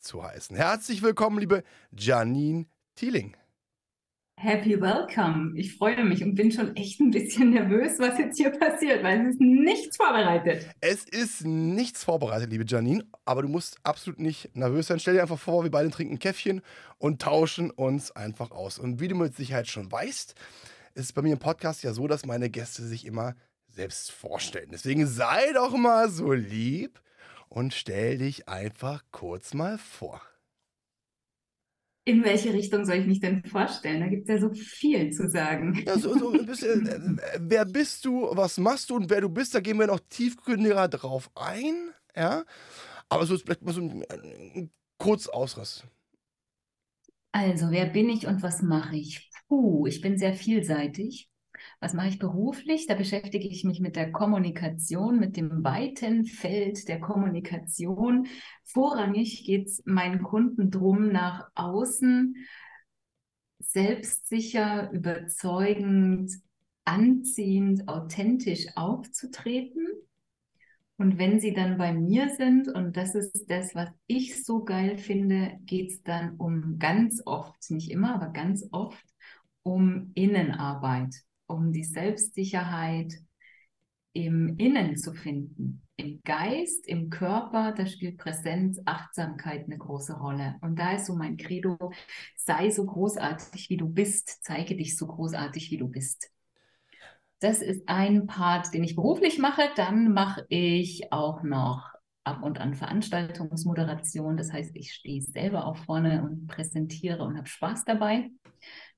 zu heißen. Herzlich willkommen, liebe Janine Thieling. Happy Welcome. Ich freue mich und bin schon echt ein bisschen nervös, was jetzt hier passiert, weil es ist nichts vorbereitet. Es ist nichts vorbereitet, liebe Janine, aber du musst absolut nicht nervös sein. Stell dir einfach vor, wir beide trinken ein Käffchen und tauschen uns einfach aus. Und wie du mit Sicherheit schon weißt, ist es bei mir im Podcast ja so, dass meine Gäste sich immer selbst vorstellen. Deswegen sei doch mal so lieb und stell dich einfach kurz mal vor. In welche Richtung soll ich mich denn vorstellen? Da gibt es ja so viel zu sagen. Ja, so, so bisschen, äh, wer bist du, was machst du und wer du bist, da gehen wir noch tiefgründiger drauf ein. Ja? Aber so ist vielleicht mal so ein, ein Kurzausriss. Also, wer bin ich und was mache ich? Puh, ich bin sehr vielseitig. Was mache ich beruflich? Da beschäftige ich mich mit der Kommunikation, mit dem weiten Feld der Kommunikation. Vorrangig geht es meinen Kunden drum, nach außen selbstsicher, überzeugend, anziehend, authentisch aufzutreten. Und wenn sie dann bei mir sind, und das ist das, was ich so geil finde, geht es dann um ganz oft, nicht immer, aber ganz oft, um Innenarbeit um die Selbstsicherheit im Innen zu finden. Im Geist, im Körper, da spielt Präsenz, Achtsamkeit eine große Rolle. Und da ist so mein Credo, sei so großartig, wie du bist, zeige dich so großartig, wie du bist. Das ist ein Part, den ich beruflich mache. Dann mache ich auch noch ab und an Veranstaltungsmoderation. Das heißt, ich stehe selber auch vorne und präsentiere und habe Spaß dabei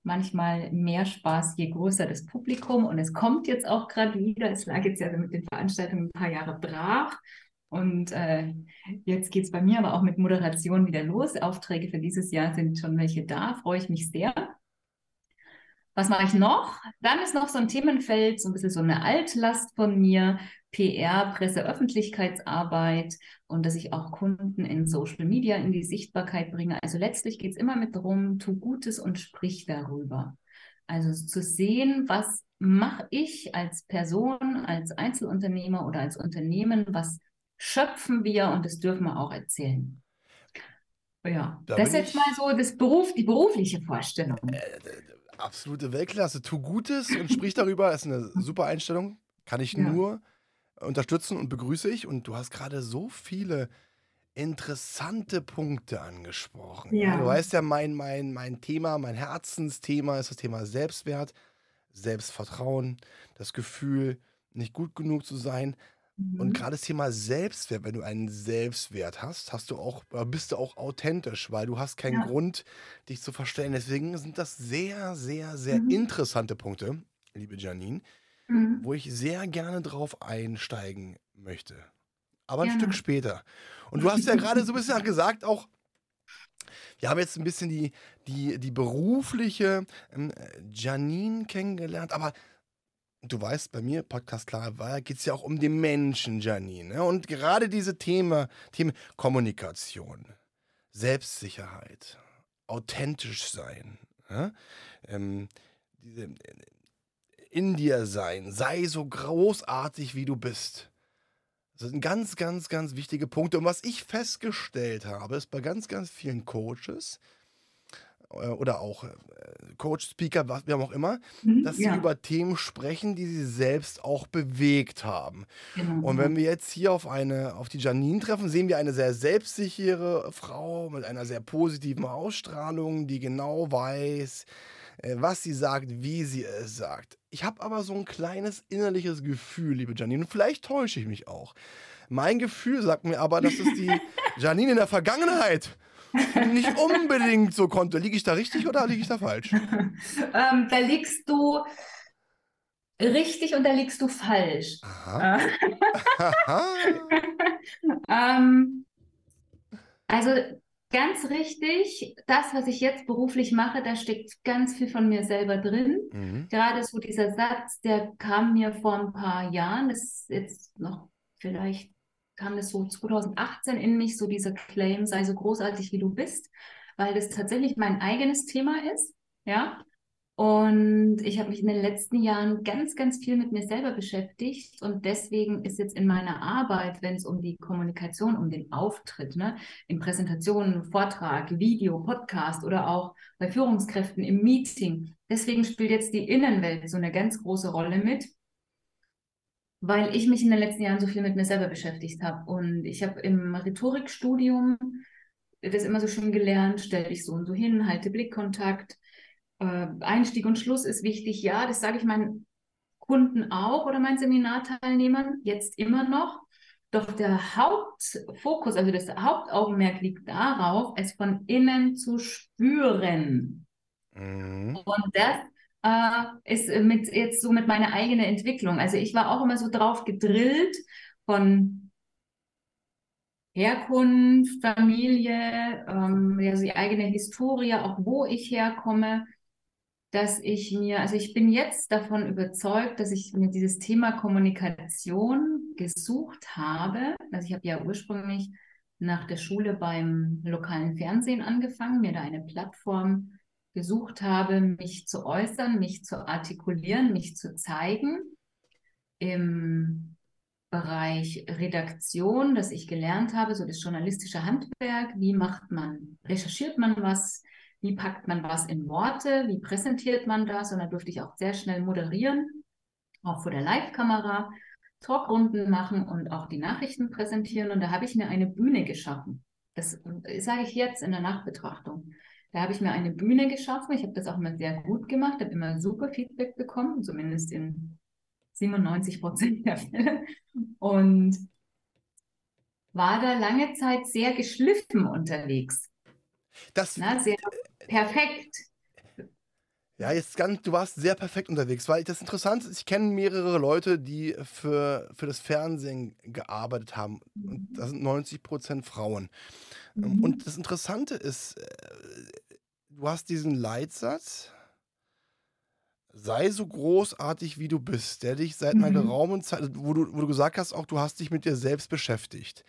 manchmal mehr Spaß, je größer das Publikum. Und es kommt jetzt auch gerade wieder. Es lag jetzt ja mit den Veranstaltungen ein paar Jahre brach. Und äh, jetzt geht es bei mir aber auch mit Moderation wieder los. Aufträge für dieses Jahr sind schon welche da. Freue ich mich sehr. Was mache ich noch? Dann ist noch so ein Themenfeld, so ein bisschen so eine Altlast von mir, PR, Presse, Öffentlichkeitsarbeit und dass ich auch Kunden in Social Media in die Sichtbarkeit bringe. Also letztlich geht es immer mit darum, tu Gutes und sprich darüber. Also zu sehen, was mache ich als Person, als Einzelunternehmer oder als Unternehmen, was schöpfen wir und das dürfen wir auch erzählen. Ja, da das ist jetzt mal so das Beruf, die berufliche Vorstellung. Äh, absolute Weltklasse. Tu Gutes und sprich darüber. Ist eine super Einstellung. Kann ich ja. nur unterstützen und begrüße ich. Und du hast gerade so viele interessante Punkte angesprochen. Ja. Du weißt ja, mein, mein, mein Thema, mein Herzensthema ist das Thema Selbstwert, Selbstvertrauen, das Gefühl, nicht gut genug zu sein. Und mhm. gerade das Thema Selbstwert, wenn du einen Selbstwert hast, hast du auch, bist du auch authentisch, weil du hast keinen ja. Grund, dich zu verstellen. Deswegen sind das sehr, sehr, sehr mhm. interessante Punkte, liebe Janine, mhm. wo ich sehr gerne drauf einsteigen möchte. Aber ein ja. Stück später. Und du hast ja gerade so ein bisschen gesagt, auch wir haben jetzt ein bisschen die, die, die berufliche ähm, Janine kennengelernt, aber du weißt, bei mir, Podcast Klar war, geht es ja auch um den Menschen, Janine. Ne? Und gerade diese Themen, Themen Kommunikation, Selbstsicherheit, authentisch sein, ja? ähm, diese, in dir sein, sei so großartig, wie du bist. Das sind ganz, ganz, ganz wichtige Punkte. Und was ich festgestellt habe, ist bei ganz, ganz vielen Coaches, äh, oder auch äh, Coach, Speaker, was wie auch immer, mhm, dass ja. sie über Themen sprechen, die sie selbst auch bewegt haben. Genau. Und wenn wir jetzt hier auf eine, auf die Janine treffen, sehen wir eine sehr selbstsichere Frau mit einer sehr positiven Ausstrahlung, die genau weiß, was sie sagt, wie sie es sagt. Ich habe aber so ein kleines innerliches Gefühl, liebe Janine, und vielleicht täusche ich mich auch. Mein Gefühl sagt mir aber, dass es die Janine in der Vergangenheit nicht unbedingt so konnte. Liege ich da richtig oder liege ich da falsch? ähm, da liegst du richtig und da liegst du falsch. Aha. ähm, also Ganz richtig. Das, was ich jetzt beruflich mache, da steckt ganz viel von mir selber drin. Mhm. Gerade so dieser Satz, der kam mir vor ein paar Jahren, das ist jetzt noch vielleicht kam das so 2018 in mich, so dieser Claim, sei so großartig wie du bist, weil das tatsächlich mein eigenes Thema ist. Ja, und ich habe mich in den letzten Jahren ganz, ganz viel mit mir selber beschäftigt. Und deswegen ist jetzt in meiner Arbeit, wenn es um die Kommunikation, um den Auftritt, ne, in Präsentationen, Vortrag, Video, Podcast oder auch bei Führungskräften im Meeting, deswegen spielt jetzt die Innenwelt so eine ganz große Rolle mit, weil ich mich in den letzten Jahren so viel mit mir selber beschäftigt habe. Und ich habe im Rhetorikstudium das immer so schön gelernt, stell dich so und so hin, halte Blickkontakt äh, Einstieg und Schluss ist wichtig. Ja, das sage ich meinen Kunden auch oder meinen Seminarteilnehmern jetzt immer noch. Doch der Hauptfokus, also das Hauptaugenmerk liegt darauf, es von innen zu spüren. Mhm. Und das äh, ist mit jetzt so mit meiner eigenen Entwicklung. Also ich war auch immer so drauf gedrillt von Herkunft, Familie, ähm, also die eigene Historie, auch wo ich herkomme dass ich mir, also ich bin jetzt davon überzeugt, dass ich mir dieses Thema Kommunikation gesucht habe. Also ich habe ja ursprünglich nach der Schule beim lokalen Fernsehen angefangen, mir da eine Plattform gesucht habe, mich zu äußern, mich zu artikulieren, mich zu zeigen. Im Bereich Redaktion, das ich gelernt habe, so das journalistische Handwerk, wie macht man, recherchiert man was, wie packt man was in Worte, wie präsentiert man das. Und da durfte ich auch sehr schnell moderieren, auch vor der Live-Kamera, Talkrunden machen und auch die Nachrichten präsentieren. Und da habe ich mir eine Bühne geschaffen. Das sage ich jetzt in der Nachbetrachtung. Da habe ich mir eine Bühne geschaffen. Ich habe das auch immer sehr gut gemacht, habe immer super Feedback bekommen, zumindest in 97 Prozent der Fälle. Und war da lange Zeit sehr geschliffen unterwegs. Das, Na, sehr perfekt. Ja, jetzt ganz, du warst sehr perfekt unterwegs, weil das Interessante ist, ich kenne mehrere Leute, die für, für das Fernsehen gearbeitet haben. Und das sind 90 Prozent Frauen. Mhm. Und das Interessante ist, äh, du hast diesen Leitsatz, sei so großartig, wie du bist, der dich seit einer mhm. geraumen Zeit, wo du, wo du gesagt hast, auch du hast dich mit dir selbst beschäftigt.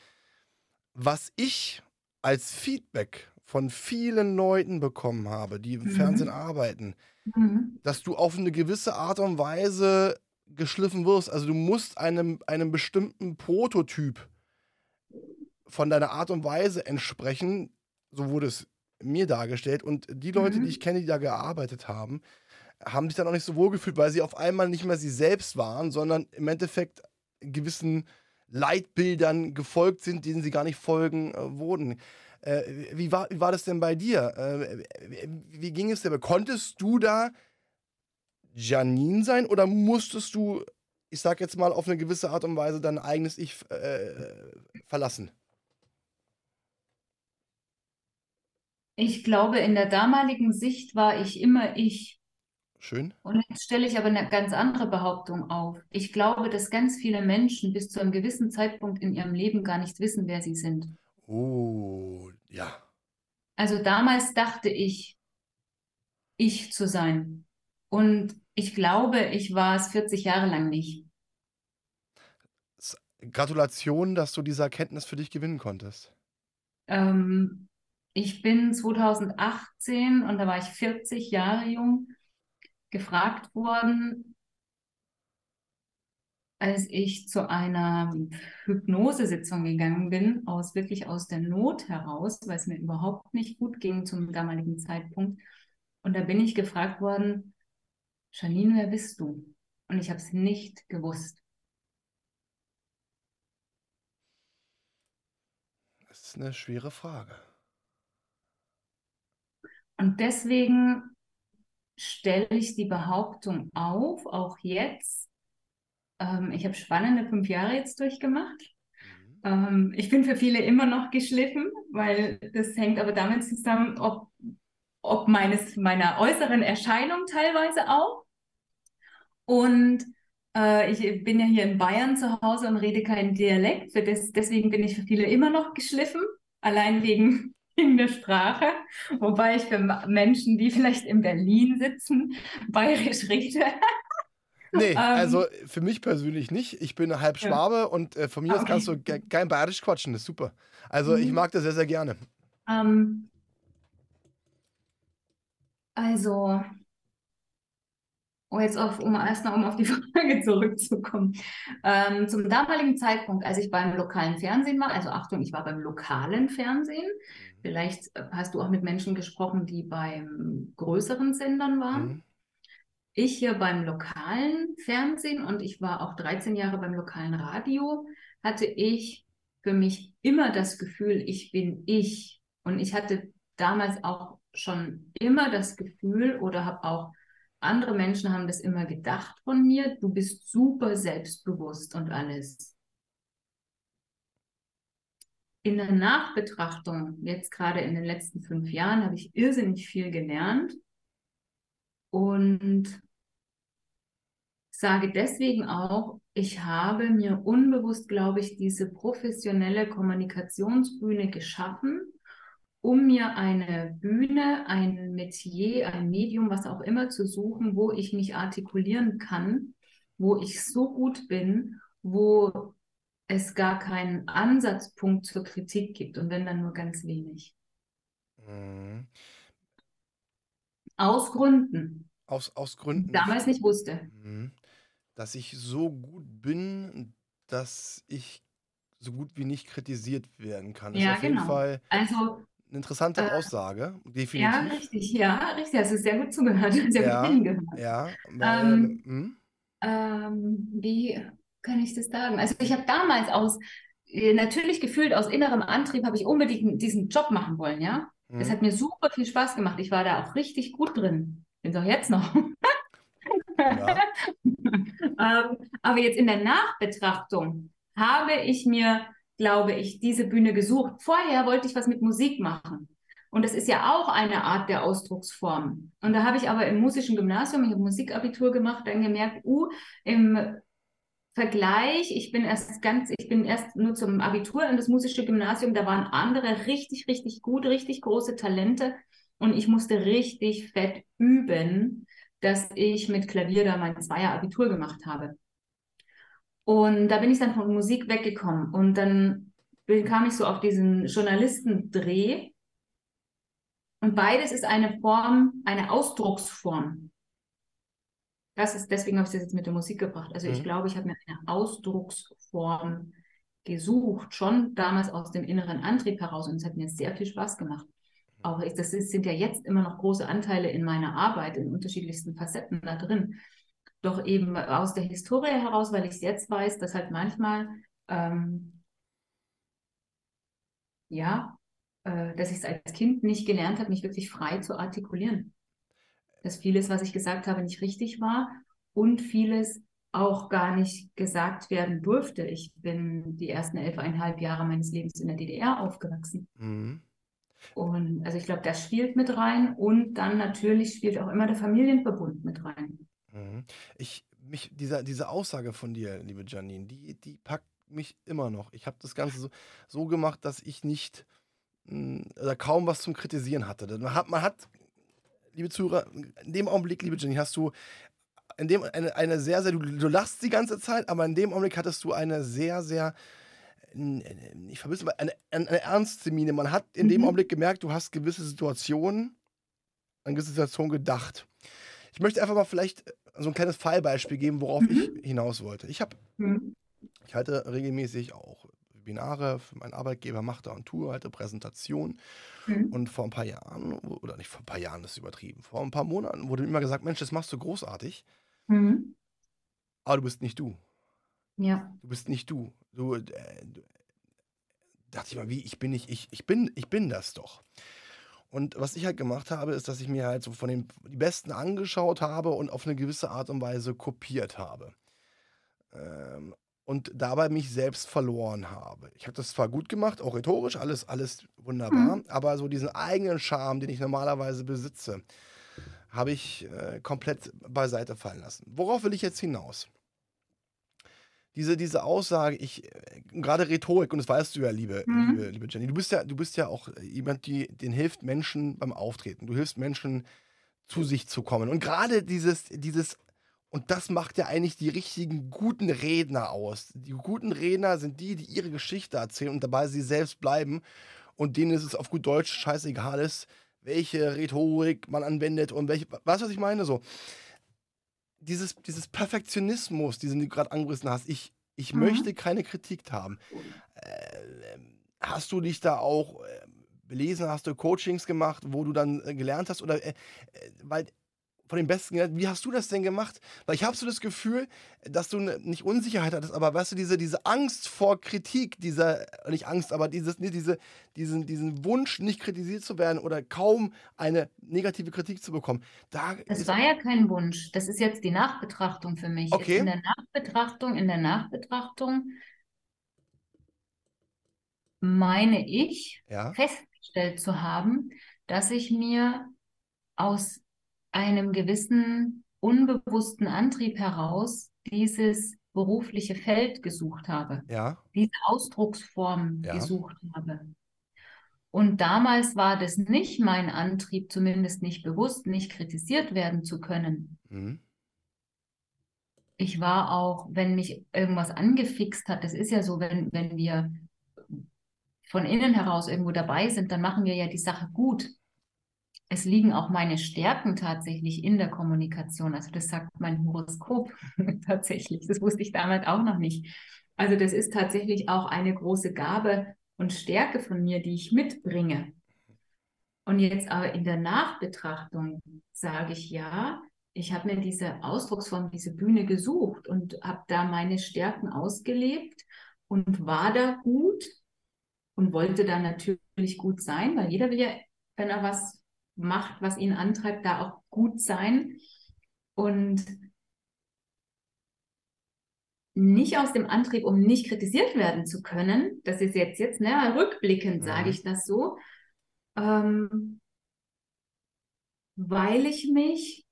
Was ich als Feedback von vielen Leuten bekommen habe, die im mhm. Fernsehen arbeiten, mhm. dass du auf eine gewisse Art und Weise geschliffen wirst. Also du musst einem, einem bestimmten Prototyp von deiner Art und Weise entsprechen. So wurde es mir dargestellt. Und die Leute, mhm. die ich kenne, die da gearbeitet haben, haben sich dann auch nicht so wohl gefühlt, weil sie auf einmal nicht mehr sie selbst waren, sondern im Endeffekt gewissen Leitbildern gefolgt sind, denen sie gar nicht folgen äh, wurden. Äh, wie, war, wie war das denn bei dir? Äh, wie ging es dir? Konntest du da Janine sein oder musstest du, ich sag jetzt mal, auf eine gewisse Art und Weise dein eigenes Ich äh, verlassen? Ich glaube, in der damaligen Sicht war ich immer ich. Schön. Und jetzt stelle ich aber eine ganz andere Behauptung auf. Ich glaube, dass ganz viele Menschen bis zu einem gewissen Zeitpunkt in ihrem Leben gar nicht wissen, wer sie sind. Oh, ja. Also damals dachte ich, ich zu sein. Und ich glaube, ich war es 40 Jahre lang nicht. Gratulation, dass du diese Erkenntnis für dich gewinnen konntest. Ähm, ich bin 2018 und da war ich 40 Jahre jung gefragt worden, als ich zu einer Hypnosesitzung gegangen bin, aus wirklich aus der Not heraus, weil es mir überhaupt nicht gut ging zum damaligen Zeitpunkt. Und da bin ich gefragt worden, Janine, wer bist du? Und ich habe es nicht gewusst. Das ist eine schwere Frage. Und deswegen stelle ich die Behauptung auf, auch jetzt, ähm, ich habe spannende fünf Jahre jetzt durchgemacht. Mhm. Ähm, ich bin für viele immer noch geschliffen, weil das hängt aber damit zusammen, ob, ob meines, meiner äußeren Erscheinung teilweise auch. Und äh, ich bin ja hier in Bayern zu Hause und rede keinen Dialekt. Das, deswegen bin ich für viele immer noch geschliffen. Allein wegen in der Sprache, wobei ich für Menschen, die vielleicht in Berlin sitzen, bayerisch rede. Nee, ähm, also für mich persönlich nicht. Ich bin halb Schwabe ja. und äh, von mir aus okay. kannst du kein Bayerisch quatschen, das ist super. Also mhm. ich mag das sehr, sehr gerne. Ähm, also, oh, jetzt auf, um erstmal um auf die Frage zurückzukommen. Ähm, zum damaligen Zeitpunkt, als ich beim lokalen Fernsehen war, also Achtung, ich war beim lokalen Fernsehen. Mhm. Vielleicht äh, hast du auch mit Menschen gesprochen, die beim größeren Sendern waren. Mhm. Ich hier beim lokalen Fernsehen und ich war auch 13 Jahre beim lokalen Radio, hatte ich für mich immer das Gefühl, ich bin ich. Und ich hatte damals auch schon immer das Gefühl oder habe auch andere Menschen haben das immer gedacht von mir, du bist super selbstbewusst und alles. In der Nachbetrachtung, jetzt gerade in den letzten fünf Jahren, habe ich irrsinnig viel gelernt und sage deswegen auch, ich habe mir unbewusst, glaube ich, diese professionelle Kommunikationsbühne geschaffen, um mir eine Bühne, ein Metier, ein Medium, was auch immer zu suchen, wo ich mich artikulieren kann, wo ich so gut bin, wo es gar keinen Ansatzpunkt zur Kritik gibt und wenn dann nur ganz wenig. Mhm. Aus Gründen. Aus, aus Gründen. Damals nicht wusste. Mhm. Dass ich so gut bin, dass ich so gut wie nicht kritisiert werden kann. Ja, ist auf genau. jeden Fall also eine interessante äh, Aussage, definitiv. Ja, richtig, ja, richtig. Hast du sehr gut zugehört, sehr ja, gut hingehört. Ja, ähm, hm? ähm, wie kann ich das sagen? Also ich habe damals aus, äh, natürlich gefühlt aus innerem Antrieb, habe ich unbedingt diesen Job machen wollen, ja. Hm. Es hat mir super viel Spaß gemacht. Ich war da auch richtig gut drin. Bin es auch jetzt noch. Ja. ähm, aber jetzt in der Nachbetrachtung habe ich mir glaube ich, diese Bühne gesucht. Vorher wollte ich was mit Musik machen. Und das ist ja auch eine Art der Ausdrucksform. Und da habe ich aber im musischen Gymnasium, ich habe Musikabitur gemacht, dann gemerkt, uh, im Vergleich, ich bin erst ganz, ich bin erst nur zum Abitur in das musische Gymnasium, da waren andere richtig, richtig gut, richtig große Talente. Und ich musste richtig fett üben, dass ich mit Klavier da mein Zweier Abitur gemacht habe. Und da bin ich dann von Musik weggekommen. Und dann kam ich so auf diesen Journalistendreh. Und beides ist eine Form, eine Ausdrucksform. Das ist, deswegen habe ich das jetzt mit der Musik gebracht. Also mhm. ich glaube, ich habe mir eine Ausdrucksform gesucht, schon damals aus dem inneren Antrieb heraus. Und es hat mir sehr viel Spaß gemacht. Auch ich, das ist, sind ja jetzt immer noch große Anteile in meiner Arbeit, in unterschiedlichsten Facetten da drin doch eben aus der Historie heraus, weil ich es jetzt weiß, dass halt manchmal, ähm, ja, äh, dass ich es als Kind nicht gelernt habe, mich wirklich frei zu artikulieren. Dass vieles, was ich gesagt habe, nicht richtig war und vieles auch gar nicht gesagt werden durfte. Ich bin die ersten elfeinhalb Jahre meines Lebens in der DDR aufgewachsen. Mhm. Und also ich glaube, das spielt mit rein und dann natürlich spielt auch immer der Familienverbund mit rein. Mhm. Ich, mich, dieser, diese Aussage von dir, liebe Janine, die, die packt mich immer noch. Ich habe das Ganze so, so gemacht, dass ich nicht mh, oder kaum was zum Kritisieren hatte. Man hat, man hat, liebe Zuhörer, in dem Augenblick, liebe Janine, hast du in dem eine, eine sehr, sehr, du, du lachst die ganze Zeit, aber in dem Augenblick hattest du eine sehr, sehr, ich vermisse mal, eine, eine ernste Miene. Man hat in mhm. dem Augenblick gemerkt, du hast gewisse Situationen, an gewisse Situationen gedacht. Ich möchte einfach mal vielleicht so ein kleines Fallbeispiel geben, worauf mhm. ich hinaus wollte. Ich habe, mhm. ich halte regelmäßig auch Webinare für meinen Arbeitgeber, mache da und tue, halte Präsentationen. Mhm. Und vor ein paar Jahren, oder nicht vor ein paar Jahren, das ist übertrieben, vor ein paar Monaten wurde mir immer gesagt, Mensch, das machst du großartig. Mhm. Aber du bist nicht du. Ja. Du bist nicht du. Du, äh, du dachte ich mal, wie, ich bin nicht, ich, ich bin, ich bin das doch. Und was ich halt gemacht habe, ist, dass ich mir halt so von den die Besten angeschaut habe und auf eine gewisse Art und Weise kopiert habe. Ähm, und dabei mich selbst verloren habe. Ich habe das zwar gut gemacht, auch rhetorisch, alles, alles wunderbar, mhm. aber so diesen eigenen Charme, den ich normalerweise besitze, habe ich äh, komplett beiseite fallen lassen. Worauf will ich jetzt hinaus? diese, diese Aussage, ich, äh, gerade Rhetorik, und das weißt du ja, liebe, Mhm. liebe, liebe Jenny, du bist ja, du bist ja auch jemand, die, den hilft Menschen beim Auftreten. Du hilfst Menschen, zu sich zu kommen. Und gerade dieses, dieses, und das macht ja eigentlich die richtigen guten Redner aus. Die guten Redner sind die, die ihre Geschichte erzählen und dabei sie selbst bleiben und denen ist es auf gut Deutsch scheißegal ist, welche Rhetorik man anwendet und welche, weißt du, was ich meine? So, dieses, dieses Perfektionismus, diesen du gerade angerissen hast, ich, ich Mhm. möchte keine Kritik haben. Äh, hast du dich da auch äh, belesen, hast du Coachings gemacht, wo du dann äh, gelernt hast? Oder äh, äh, weil von den Besten gelernt, wie hast du das denn gemacht? Weil ich habe so das Gefühl, dass du ne, nicht Unsicherheit hattest, aber weißt du, diese, diese Angst vor Kritik, dieser, nicht Angst, aber dieses, nee, diese, diesen, diesen Wunsch, nicht kritisiert zu werden oder kaum eine negative Kritik zu bekommen, da Das war ja kein Wunsch. Das ist jetzt die Nachbetrachtung für mich. Jetzt Okay. in der Nachbetrachtung, in der Nachbetrachtung meine ich, ja, festgestellt zu haben, dass ich mir aus einem gewissen unbewussten Antrieb heraus dieses berufliche Feld gesucht habe, ja, diese Ausdrucksform Ja. gesucht habe. Und damals war das nicht mein Antrieb, zumindest nicht bewusst, nicht kritisiert werden zu können. mhm. Ich war auch, wenn mich irgendwas angefixt hat, das ist ja so, wenn, wenn wir von innen heraus irgendwo dabei sind, dann machen wir ja die Sache gut. Es liegen auch meine Stärken tatsächlich in der Kommunikation. Also das sagt mein Horoskop tatsächlich. Das wusste ich damals auch noch nicht. Also das ist tatsächlich auch eine große Gabe und Stärke von mir, die ich mitbringe. Und jetzt aber in der Nachbetrachtung sage ich ja, ich habe mir diese Ausdrucksform, diese Bühne gesucht und habe da meine Stärken ausgelebt und war da gut und wollte da natürlich gut sein, weil jeder will ja, wenn er was macht, was ihn antreibt, da auch gut sein und nicht aus dem Antrieb, um nicht kritisiert werden zu können, das ist jetzt, jetzt, ne, rückblickend Mhm. sage ich das so, ähm, weil ich mich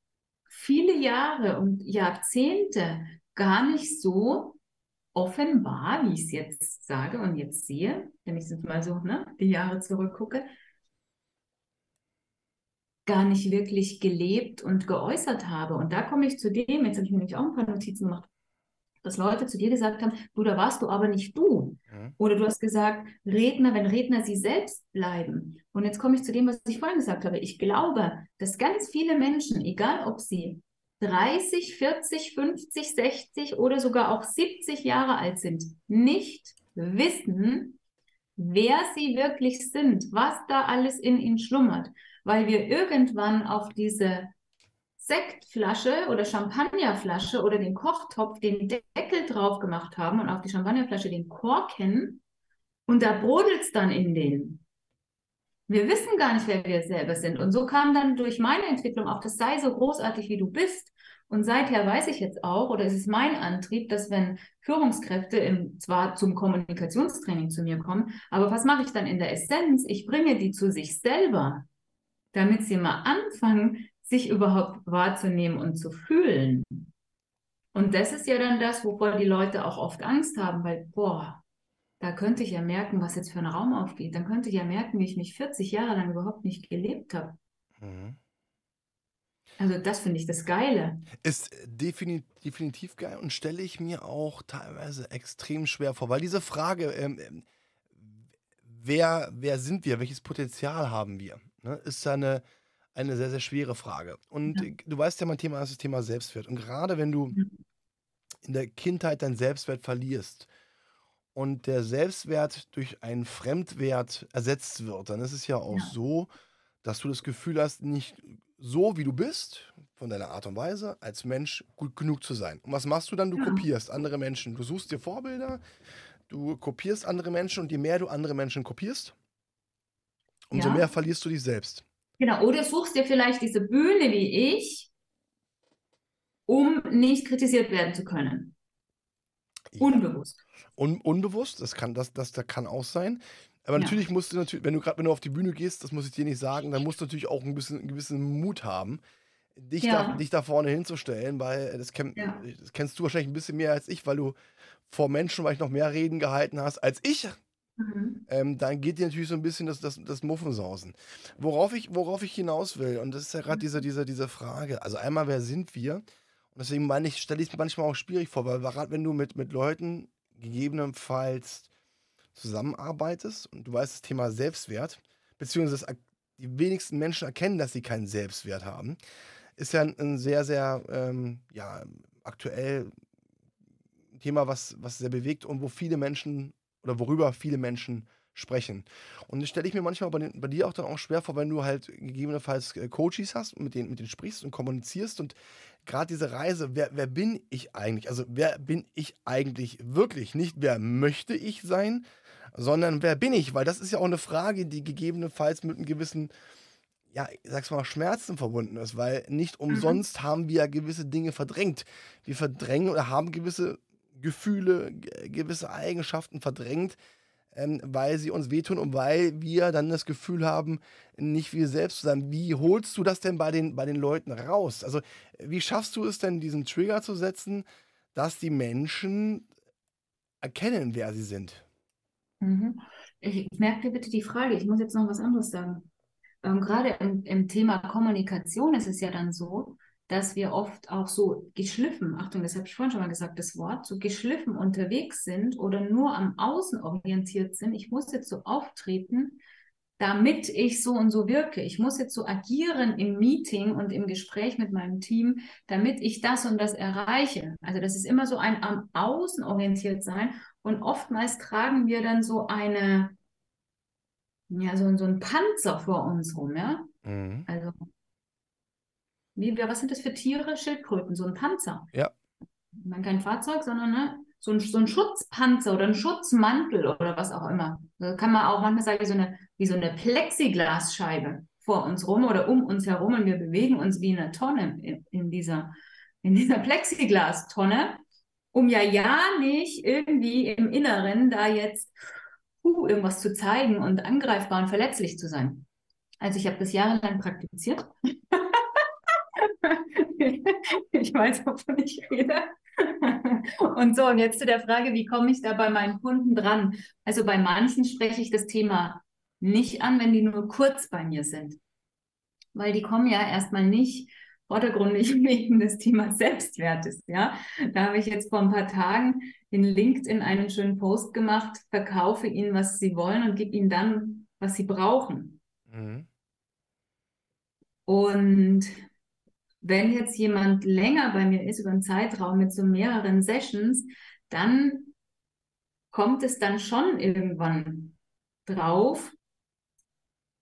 viele Jahre und Jahrzehnte gar nicht so offenbar, wie ich es jetzt sage und jetzt sehe, wenn ich jetzt mal so ne, die Jahre zurückgucke, gar nicht wirklich gelebt und geäußert habe. Und da komme ich zu dem, jetzt habe ich mir nämlich auch ein paar Notizen gemacht, dass Leute zu dir gesagt haben, du, da warst du aber nicht du. Mhm. Oder du hast gesagt, Redner, wenn Redner sie selbst bleiben. Und jetzt komme ich zu dem, was ich vorhin gesagt habe. Ich glaube, dass ganz viele Menschen, egal ob sie 30, 40, 50, 60 oder sogar auch 70 Jahre alt sind, nicht wissen, wer sie wirklich sind, was da alles in ihnen schlummert, weil wir irgendwann auf diese Sektflasche oder Champagnerflasche oder den Kochtopf den Deckel drauf gemacht haben und auf die Champagnerflasche den Korken und da brodelt es dann in denen. Wir wissen gar nicht, wer wir selber sind. Und so kam dann durch meine Entwicklung auch, das sei so großartig, wie du bist. Und seither weiß ich jetzt auch, oder es ist mein Antrieb, dass wenn Führungskräfte im, zwar zum Kommunikationstraining zu mir kommen, aber was mache ich dann in der Essenz? Ich bringe die zu sich selber, damit sie mal anfangen, sich überhaupt wahrzunehmen und zu fühlen. Und das ist ja dann das, wovor die Leute auch oft Angst haben, weil, boah, da könnte ich ja merken, was jetzt für ein Raum aufgeht. Dann könnte ich ja merken, wie ich mich 40 Jahre lang überhaupt nicht gelebt habe. Mhm. Also das finde ich das Geile. Ist defini definitiv geil und stelle ich mir auch teilweise extrem schwer vor, weil diese Frage, ähm, ähm, wer, wer sind wir, welches Potenzial haben wir, ne, ist ja eine, eine sehr, sehr schwere Frage. Und Ja. du weißt ja, mein Thema ist das Thema Selbstwert. Und gerade wenn du Mhm. in der Kindheit deinen Selbstwert verlierst und der Selbstwert durch einen Fremdwert ersetzt wird, dann ist es ja auch Ja. so, dass du das Gefühl hast, nicht so wie du bist, von deiner Art und Weise, als Mensch gut genug zu sein. Und was machst du dann? Du Ja. kopierst andere Menschen. Du suchst dir Vorbilder, du kopierst andere Menschen und je mehr du andere Menschen kopierst, umso Ja. mehr verlierst du dich selbst. Genau, oder suchst dir vielleicht diese Bühne wie ich, um nicht kritisiert werden zu können. Ja. Unbewusst. Un unbewusst, das kann, das, das, das kann auch sein. Aber Ja. natürlich musst du natürlich, wenn du gerade wenn du auf die Bühne gehst, das muss ich dir nicht sagen, dann musst du natürlich auch ein bisschen, einen gewissen Mut haben, dich, Ja. da, dich da vorne hinzustellen, weil das, kenn, das kennst du wahrscheinlich ein bisschen mehr als ich, weil du vor Menschen weil ich noch mehr Reden gehalten hast als ich, mhm. ähm, dann geht dir natürlich so ein bisschen das, das, das Muffensausen. Worauf ich, worauf ich hinaus will, und das ist ja gerade mhm. diese, diese, diese Frage. Also einmal, wer sind wir? Und deswegen meine ich, stelle ich es manchmal auch schwierig vor, weil gerade wenn du mit, mit Leuten gegebenenfalls zusammenarbeitest und du weißt das Thema Selbstwert, beziehungsweise die wenigsten Menschen erkennen, dass sie keinen Selbstwert haben, ist ja ein, ein sehr, sehr ähm, ja, aktuell Thema, was, was sehr bewegt und wo viele Menschen oder worüber viele Menschen sprechen. Und das stelle ich mir manchmal bei, den, bei, dir auch dann auch schwer vor, wenn du halt gegebenenfalls äh, Coaches hast und mit denen, mit denen sprichst und kommunizierst und gerade diese Reise, wer, wer bin ich eigentlich? Also wer bin ich eigentlich wirklich? Nicht wer möchte ich sein, sondern wer bin ich? Weil das ist ja auch eine Frage, die gegebenenfalls mit einem gewissen, ja, ich sag's mal, Schmerzen verbunden ist, weil nicht mhm. umsonst mhm. haben wir ja gewisse Dinge verdrängt. Wir verdrängen oder haben gewisse Gefühle, gewisse Eigenschaften verdrängt, ähm, weil sie uns wehtun und weil wir dann das Gefühl haben, nicht wir selbst zu sein. Wie holst du das denn bei den, bei den Leuten raus? Also, wie schaffst du es denn, diesen Trigger zu setzen, dass die Menschen erkennen, wer sie sind? Mhm. Ich merke dir bitte die Frage, ich muss jetzt noch was anderes sagen. Ähm, gerade im, im Thema Kommunikation ist es ja dann so, dass wir oft auch so geschliffen, Achtung, das habe ich vorhin schon mal gesagt, das Wort, so geschliffen unterwegs sind oder nur am Außen orientiert sind. Ich muss jetzt so auftreten, damit ich so und so wirke. Ich muss jetzt so agieren im Meeting und im Gespräch mit meinem Team, damit ich das und das erreiche. Also das ist immer so ein am Außen orientiert sein und oftmals tragen wir dann so eine, ja, so, so ein Panzer vor uns rum, ja. Mhm. Also, wie, was sind das für Tiere? Schildkröten, so ein Panzer. Ja. Man kein Fahrzeug, sondern ne, so, ein, so ein Schutzpanzer oder ein Schutzmantel oder was auch immer. Da kann man auch manchmal sagen, wie so eine, wie so eine Plexiglasscheibe vor uns rum oder um uns herum und wir bewegen uns wie eine Tonne in, in dieser, in dieser Plexiglastonne um ja ja nicht irgendwie im Inneren da jetzt uh, irgendwas zu zeigen und angreifbar und verletzlich zu sein. Also ich habe das jahrelang praktiziert. ich weiß, wovon ich rede. und so, und jetzt zu der Frage, wie komme ich da bei meinen Kunden dran? Also bei manchen spreche ich das Thema nicht an, wenn die nur kurz bei mir sind. Weil die kommen ja erstmal nicht vordergründig wegen des Themas Selbstwertes. Ja, da habe ich jetzt vor ein paar Tagen in LinkedIn einen schönen Post gemacht, verkaufe ihnen, was sie wollen und gebe ihnen dann, was sie brauchen. Mhm. Und wenn jetzt jemand länger bei mir ist, über einen Zeitraum mit so mehreren Sessions, dann kommt es dann schon irgendwann drauf,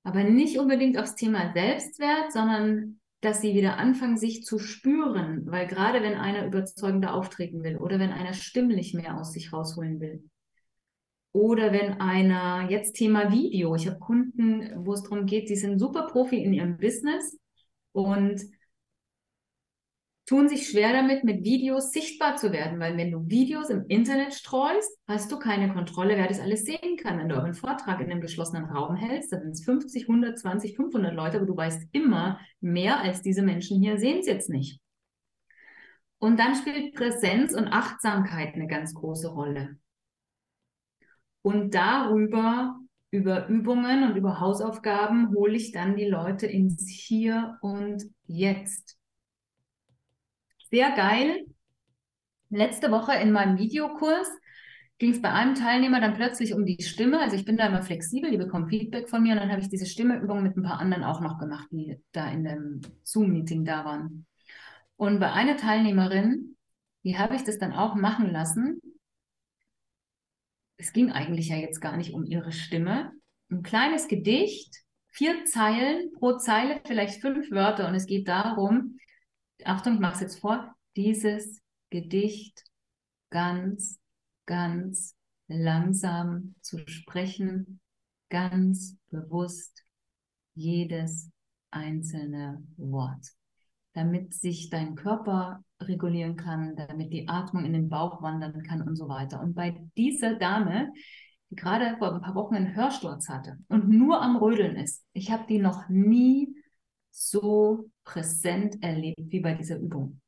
aber nicht unbedingt aufs Thema Selbstwert, sondern dass sie wieder anfangen, sich zu spüren, weil gerade wenn einer überzeugender auftreten will oder wenn einer stimmlich mehr aus sich rausholen will oder wenn einer, jetzt Thema Video, ich habe Kunden, wo es darum geht, die sind super Profi in ihrem Business und tun sich schwer damit, mit Videos sichtbar zu werden, weil wenn du Videos im Internet streust, hast du keine Kontrolle, wer das alles sehen kann. Wenn du aber einen Vortrag in einem geschlossenen Raum hältst, dann sind es 50, 100, 20, 500 Leute, aber du weißt immer, mehr als diese Menschen hier sehen es jetzt nicht. Und dann spielt Präsenz und Achtsamkeit eine ganz große Rolle. Und darüber, über Übungen und über Hausaufgaben, hole ich dann die Leute ins Hier und Jetzt sehr geil. Letzte Woche in meinem Videokurs ging es bei einem Teilnehmer dann plötzlich um die Stimme. Also ich bin da immer flexibel, die bekommen Feedback von mir und dann habe ich diese Stimmeübung mit ein paar anderen auch noch gemacht, die da in dem Zoom-Meeting da waren. Und bei einer Teilnehmerin, die habe ich das dann auch machen lassen. Es ging eigentlich ja jetzt gar nicht um ihre Stimme. Ein kleines Gedicht, vier Zeilen, pro Zeile vielleicht fünf Wörter und es geht darum, Achtung, ich mache es jetzt vor, dieses Gedicht ganz, ganz langsam zu sprechen, ganz bewusst jedes einzelne Wort, damit sich dein Körper regulieren kann, damit die Atmung in den Bauch wandern kann und so weiter. Und bei dieser Dame, die gerade vor ein paar Wochen einen Hörsturz hatte und nur am Rödeln ist, ich habe die noch nie so präsent erlebt wie bei dieser Übung.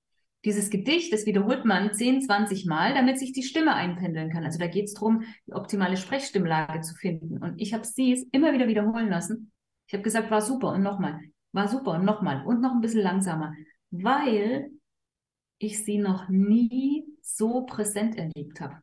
Dieses Gedicht, das wiederholt man 10, 20 Mal, damit sich die Stimme einpendeln kann. Also da geht es darum, die optimale Sprechstimmlage zu finden. Und ich habe sie immer wieder wiederholen lassen. Ich habe gesagt, war super und nochmal, war super und nochmal und noch ein bisschen langsamer, weil ich sie noch nie so präsent erlebt habe.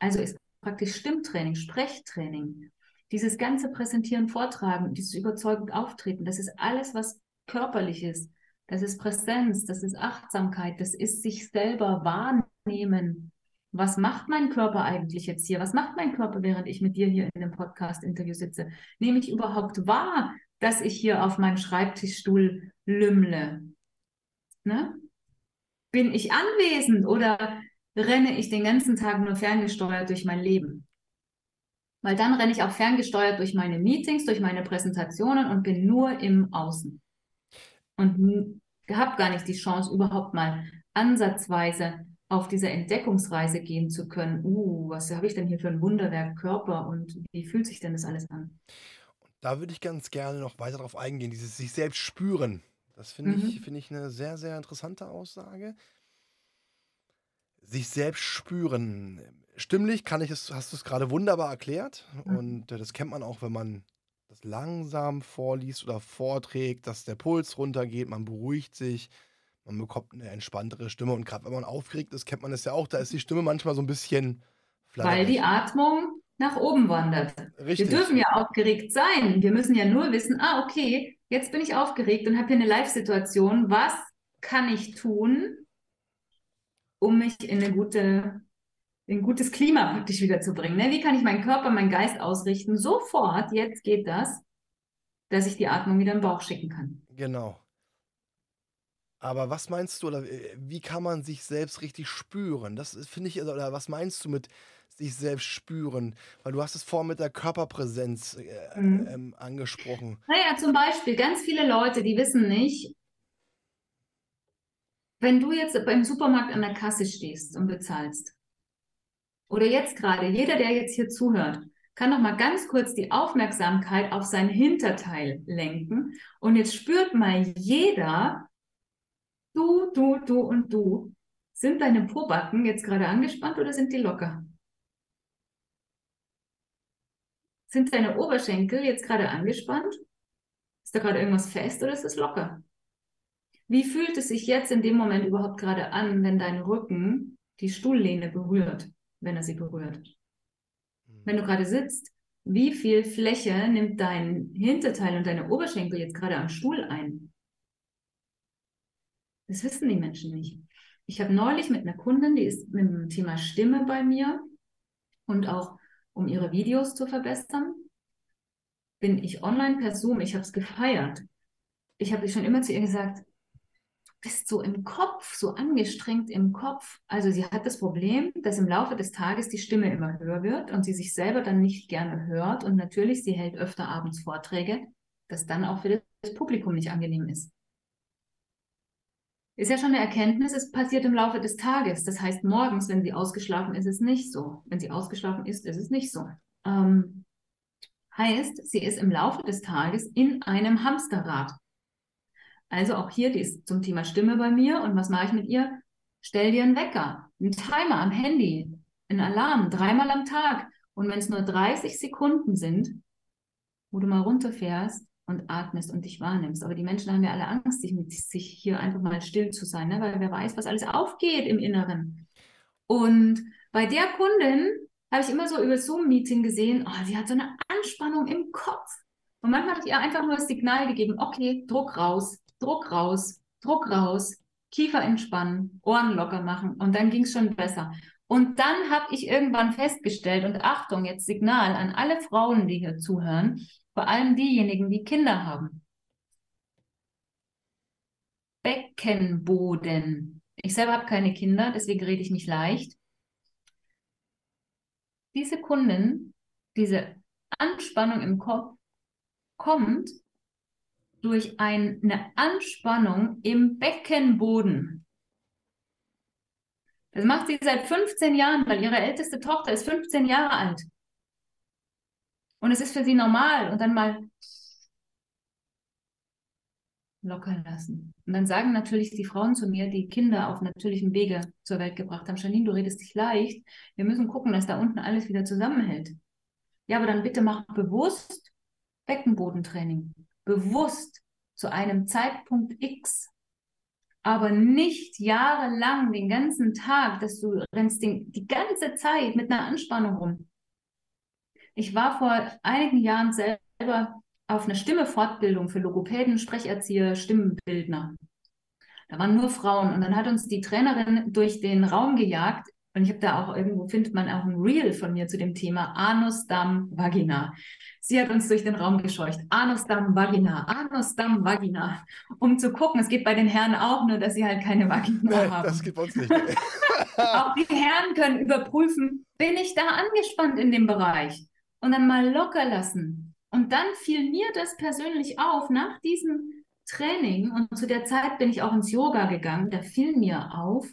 Also ist praktisch Stimmtraining, Sprechtraining, dieses ganze Präsentieren, Vortragen, dieses überzeugend Auftreten, das ist alles, was körperlich ist. Das ist Präsenz, das ist Achtsamkeit, das ist sich selber wahrnehmen. Was macht mein Körper eigentlich jetzt hier? Was macht mein Körper, während ich mit dir hier in dem Podcast-Interview sitze? Nehme ich überhaupt wahr, dass ich hier auf meinem Schreibtischstuhl lümmle? Ne? Bin ich anwesend oder renne ich den ganzen Tag nur ferngesteuert durch mein Leben? Weil dann renne ich auch ferngesteuert durch meine Meetings, durch meine Präsentationen und bin nur im Außen und habe gar nicht die Chance, überhaupt mal ansatzweise auf diese Entdeckungsreise gehen zu können. Uh, was habe ich denn hier für ein Wunderwerk Körper und wie fühlt sich denn das alles an? Da würde ich ganz gerne noch weiter darauf eingehen, dieses sich selbst spüren. Das finde mhm. ich, find ich eine sehr, sehr interessante Aussage. Sich selbst spüren. Stimmlich kann ich es, hast du es gerade wunderbar erklärt. Mhm. Und äh, das kennt man auch, wenn man das langsam vorliest oder vorträgt, dass der Puls runtergeht, man beruhigt sich, man bekommt eine entspanntere Stimme. Und gerade wenn man aufgeregt ist, kennt man es ja auch, da ist die Stimme manchmal so ein bisschen Weil die Atmung nach oben wandert. Richtig. Wir dürfen ja aufgeregt sein. Wir müssen ja nur wissen, ah, okay, jetzt bin ich aufgeregt und habe hier eine Live-Situation. Was kann ich tun, um mich in eine gute ein gutes Klima praktisch wiederzubringen. Ne? Wie kann ich meinen Körper, meinen Geist ausrichten? Sofort, jetzt geht das, dass ich die Atmung wieder in den Bauch schicken kann. Genau. Aber was meinst du, oder äh, wie kann man sich selbst richtig spüren? Das finde ich, also, oder was meinst du mit sich selbst spüren? Weil du hast es vorhin mit der Körperpräsenz äh, mhm. ähm, angesprochen. Naja, zum Beispiel, ganz viele Leute, die wissen nicht, wenn du jetzt beim Supermarkt an der Kasse stehst und bezahlst, oder jetzt gerade, jeder, der jetzt hier zuhört, kann noch mal ganz kurz die Aufmerksamkeit auf sein Hinterteil lenken. Und jetzt spürt mal jeder, du, du, du und du, sind deine Pobacken jetzt gerade angespannt oder sind die locker? Sind deine Oberschenkel jetzt gerade angespannt? Ist da gerade irgendwas fest oder ist es locker? Wie fühlt es sich jetzt in dem Moment überhaupt gerade an, wenn dein Rücken die Stuhllehne berührt? Wenn er sie berührt. Mhm. Wenn du gerade sitzt, wie viel Fläche nimmt dein Hinterteil und deine Oberschenkel jetzt gerade am Stuhl ein? Das wissen die Menschen nicht. Ich habe neulich mit einer Kundin, die ist mit dem Thema Stimme bei mir und auch um ihre Videos zu verbessern, bin ich online per Zoom. Ich habe es gefeiert. Ich habe schon immer zu ihr gesagt, bist so im Kopf, so angestrengt im Kopf. Also sie hat das Problem, dass im Laufe des Tages die Stimme immer höher wird und sie sich selber dann nicht gerne hört. Und natürlich, sie hält öfter abends Vorträge, das dann auch für das Publikum nicht angenehm ist. Ist ja schon eine Erkenntnis, es passiert im Laufe des Tages. Das heißt, morgens, wenn sie ausgeschlafen ist, ist es nicht so. Wenn sie ausgeschlafen ist, ist es nicht so. Ähm, heißt, sie ist im Laufe des Tages in einem Hamsterrad. Also auch hier, die ist zum Thema Stimme bei mir. Und was mache ich mit ihr? Stell dir einen Wecker, einen Timer am Handy, einen Alarm, dreimal am Tag. Und wenn es nur 30 Sekunden sind, wo du mal runterfährst und atmest und dich wahrnimmst. Aber die Menschen haben ja alle Angst, sich, mit, sich hier einfach mal still zu sein, ne? weil wer weiß, was alles aufgeht im Inneren. Und bei der Kundin habe ich immer so über Zoom-Meeting gesehen, oh, sie hat so eine Anspannung im Kopf. Und manchmal ich ihr einfach nur das Signal gegeben, okay, Druck raus, Druck raus, Druck raus, Kiefer entspannen, Ohren locker machen und dann ging es schon besser. Und dann habe ich irgendwann festgestellt, und Achtung, jetzt Signal an alle Frauen, die hier zuhören, vor allem diejenigen, die Kinder haben. Beckenboden. Ich selber habe keine Kinder, deswegen rede ich mich leicht. Diese Kundin, diese Anspannung im Kopf kommt, durch eine Anspannung im Beckenboden. Das macht sie seit 15 Jahren, weil ihre älteste Tochter ist 15 Jahre alt. Und es ist für sie normal. Und dann mal locker lassen. Und dann sagen natürlich die Frauen zu mir, die Kinder auf natürlichem Wege zur Welt gebracht haben, Janine, du redest dich leicht, wir müssen gucken, dass da unten alles wieder zusammenhält. Ja, aber dann bitte mach bewusst Beckenbodentraining. Bewusst zu einem Zeitpunkt X. Aber nicht jahrelang, den ganzen Tag, dass du rennst den, die ganze Zeit mit einer Anspannung rum. Ich war vor einigen Jahren selber auf einer Stimmefortbildung für Logopäden, Sprecherzieher, Stimmenbildner. Da waren nur Frauen und dann hat uns die Trainerin durch den Raum gejagt und ich habe da auch irgendwo, findet man auch ein Reel von mir zu dem Thema Anus, Damm, Vagina. Sie hat uns durch den Raum gescheucht. Anus, Damm, Vagina, Anus, Damm, Vagina. Um zu gucken, es geht bei den Herren auch, nur dass sie halt keine Vagina Nein, haben. das bei uns nicht. auch die Herren können überprüfen, bin ich da angespannt in dem Bereich? Und dann mal locker lassen. Und dann fiel mir das persönlich auf, nach diesem Training, und zu der Zeit bin ich auch ins Yoga gegangen, da fiel mir auf,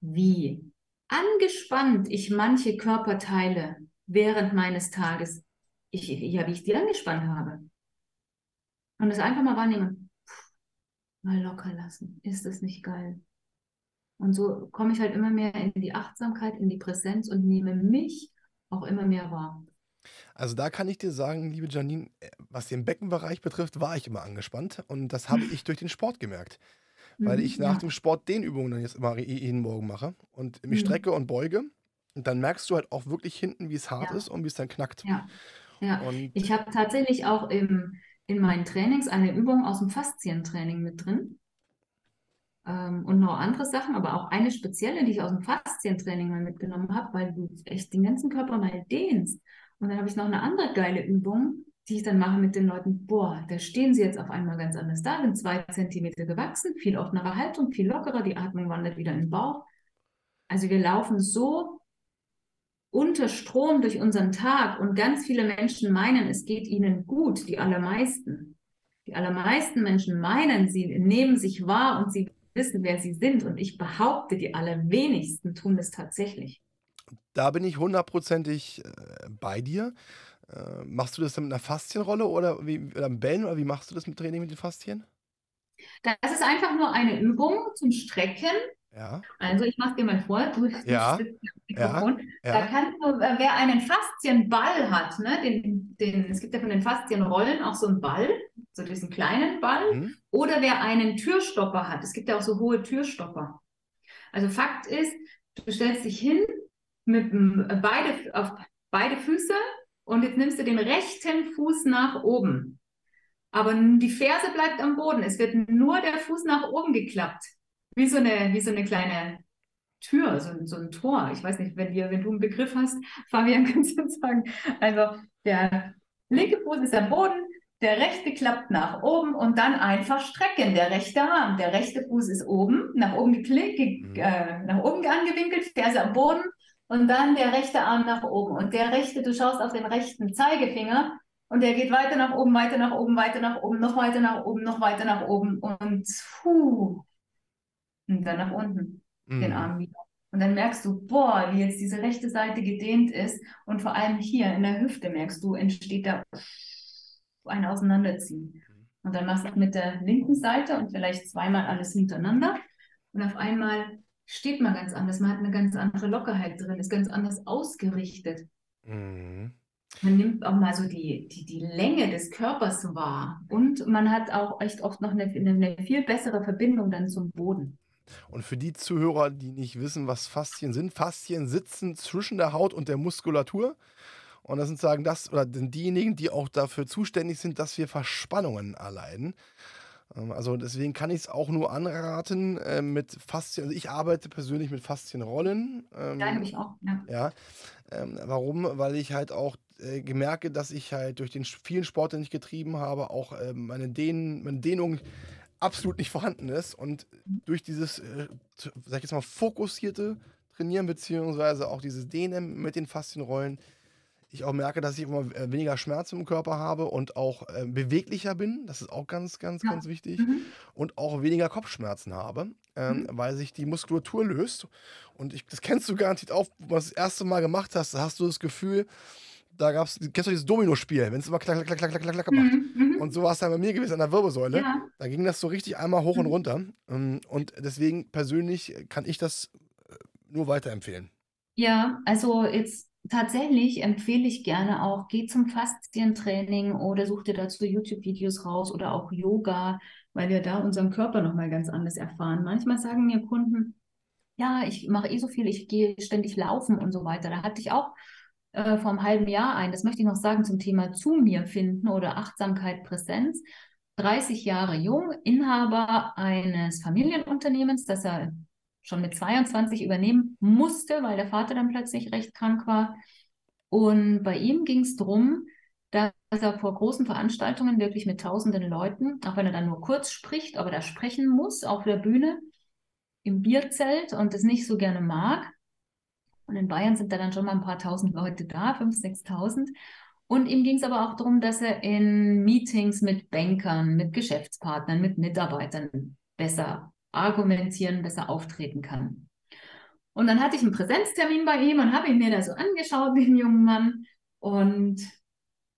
wie angespannt ich manche Körperteile während meines Tages, ich, ja, wie ich die angespannt habe. Und das einfach mal wahrnehmen. Mal locker lassen. Ist das nicht geil? Und so komme ich halt immer mehr in die Achtsamkeit, in die Präsenz und nehme mich auch immer mehr wahr. Also da kann ich dir sagen, liebe Janine, äh, was den Beckenbereich betrifft, war ich immer angespannt und das habe ich durch den Sport gemerkt weil mhm, ich nach ja. dem Sport den Übungen dann jetzt immer jeden Morgen mache und mich mhm. strecke und beuge. Und dann merkst du halt auch wirklich hinten, wie es hart ja. ist und wie es dann knackt. Ja, ja. Und ich habe tatsächlich auch im, in meinen Trainings eine Übung aus dem Faszientraining mit drin. Ähm, und noch andere Sachen, aber auch eine spezielle, die ich aus dem Faszientraining mal mitgenommen habe, weil du echt den ganzen Körper mal dehnst. Und dann habe ich noch eine andere geile Übung, die ich dann mache mit den Leuten, boah, da stehen sie jetzt auf einmal ganz anders da, sind zwei Zentimeter gewachsen, viel offenere Haltung, viel lockerer, die Atmung wandert wieder in den Bauch. Also wir laufen so unter Strom durch unseren Tag und ganz viele Menschen meinen, es geht ihnen gut, die allermeisten. Die allermeisten Menschen meinen, sie nehmen sich wahr und sie wissen, wer sie sind. Und ich behaupte, die allerwenigsten tun es tatsächlich. Da bin ich hundertprozentig äh, bei dir. Äh, machst du das dann mit einer Faszienrolle oder wie oder Bällen oder wie machst du das mit Training mit den Faszien? Das ist einfach nur eine Übung zum Strecken. Ja. Also ich mache dir mal vor, du ja. Mikrofon. Ja. Da kannst du, äh, wer einen Faszienball hat, ne, den, den, es gibt ja von den Faszienrollen auch so einen Ball, so diesen kleinen Ball, mhm. oder wer einen Türstopper hat, es gibt ja auch so hohe Türstopper. Also Fakt ist, du stellst dich hin mit äh, beide auf beide Füße und jetzt nimmst du den rechten Fuß nach oben. Aber die Ferse bleibt am Boden. Es wird nur der Fuß nach oben geklappt. Wie so eine, wie so eine kleine Tür, so, so ein Tor. Ich weiß nicht, wenn, dir, wenn du einen Begriff hast, Fabian, kannst du sagen. Also der linke Fuß ist am Boden, der rechte klappt nach oben und dann einfach strecken. Der rechte Arm, der rechte Fuß ist oben, nach oben geklickt, mhm. äh, nach oben angewinkelt, Ferse am Boden und dann der rechte Arm nach oben. Und der rechte, du schaust auf den rechten Zeigefinger und der geht weiter nach oben, weiter nach oben, weiter nach oben, noch weiter nach oben, noch weiter nach oben und puh. Und dann nach unten, mhm. den Arm wieder. Und dann merkst du, boah, wie jetzt diese rechte Seite gedehnt ist. Und vor allem hier in der Hüfte merkst du, entsteht da ein Auseinanderziehen. Und dann machst du mit der linken Seite und vielleicht zweimal alles hintereinander. Und auf einmal steht man ganz anders. Man hat eine ganz andere Lockerheit drin, ist ganz anders ausgerichtet. Mhm. Man nimmt auch mal so die, die, die Länge des Körpers wahr. Und man hat auch echt oft noch eine, eine viel bessere Verbindung dann zum Boden. Und für die Zuhörer, die nicht wissen, was Faszien sind, Faszien sitzen zwischen der Haut und der Muskulatur. Und das sind sagen das, oder sind diejenigen, die auch dafür zuständig sind, dass wir Verspannungen erleiden. Ähm, also deswegen kann ich es auch nur anraten äh, mit Faszien. Also ich arbeite persönlich mit Faszienrollen. Ähm, ja, habe ich auch. Ja. ja ähm, warum? Weil ich halt auch äh, gemerke, dass ich halt durch den vielen Sport, den ich getrieben habe, auch äh, meine, Dehn, meine Dehnung absolut nicht vorhanden ist. Und durch dieses, äh, sag ich jetzt mal, fokussierte Trainieren, beziehungsweise auch dieses Dehnen mit den Faszienrollen, ich auch merke, dass ich immer äh, weniger Schmerzen im Körper habe und auch äh, beweglicher bin. Das ist auch ganz, ganz, ja. ganz wichtig. Mhm. Und auch weniger Kopfschmerzen habe, ähm, mhm. weil sich die Muskulatur löst. Und ich, das kennst du garantiert auch, wo du das erste Mal gemacht hast, da hast du das Gefühl, da gab es, kennst du dieses Domino-Spiel, wenn es immer klack, klack, klack, klack, klack, klack macht. Mhm, mhm. Und so war es dann bei mir gewesen an der Wirbelsäule. Ja. Da ging das so richtig einmal hoch und Mhm. runter. Ähm, Und deswegen persönlich kann ich das äh, nur weiterempfehlen. Ja, also jetzt tatsächlich empfehle ich gerne auch, geh zum Faszientraining oder such dir dazu YouTube-Videos raus oder auch Yoga, weil wir da unseren Körper nochmal ganz anders erfahren. Manchmal sagen mir Kunden, ja, ich mache eh so viel, ich gehe ständig laufen und so weiter. Da hatte ich auch äh, vor einem halben Jahr ein, das möchte ich noch sagen, zum Thema zu mir finden oder Achtsamkeit, Präsenz. 30 Jahre jung, Inhaber eines Familienunternehmens, das er schon mit 22 übernehmen musste, weil der Vater dann plötzlich recht krank war. Und bei ihm ging es darum, dass er vor großen Veranstaltungen wirklich mit tausenden Leuten, auch wenn er dann nur kurz spricht, aber da sprechen muss auf der Bühne, im Bierzelt und das nicht so gerne mag. Und in Bayern sind da dann schon mal ein paar tausend Leute da, 5.000, 6.000. Und ihm ging es aber auch darum, dass er in Meetings mit Bankern, mit Geschäftspartnern, mit Mitarbeitern besser argumentieren, besser auftreten kann. Und dann hatte ich einen Präsenztermin bei ihm und habe ihn mir da so angeschaut, den jungen Mann. Und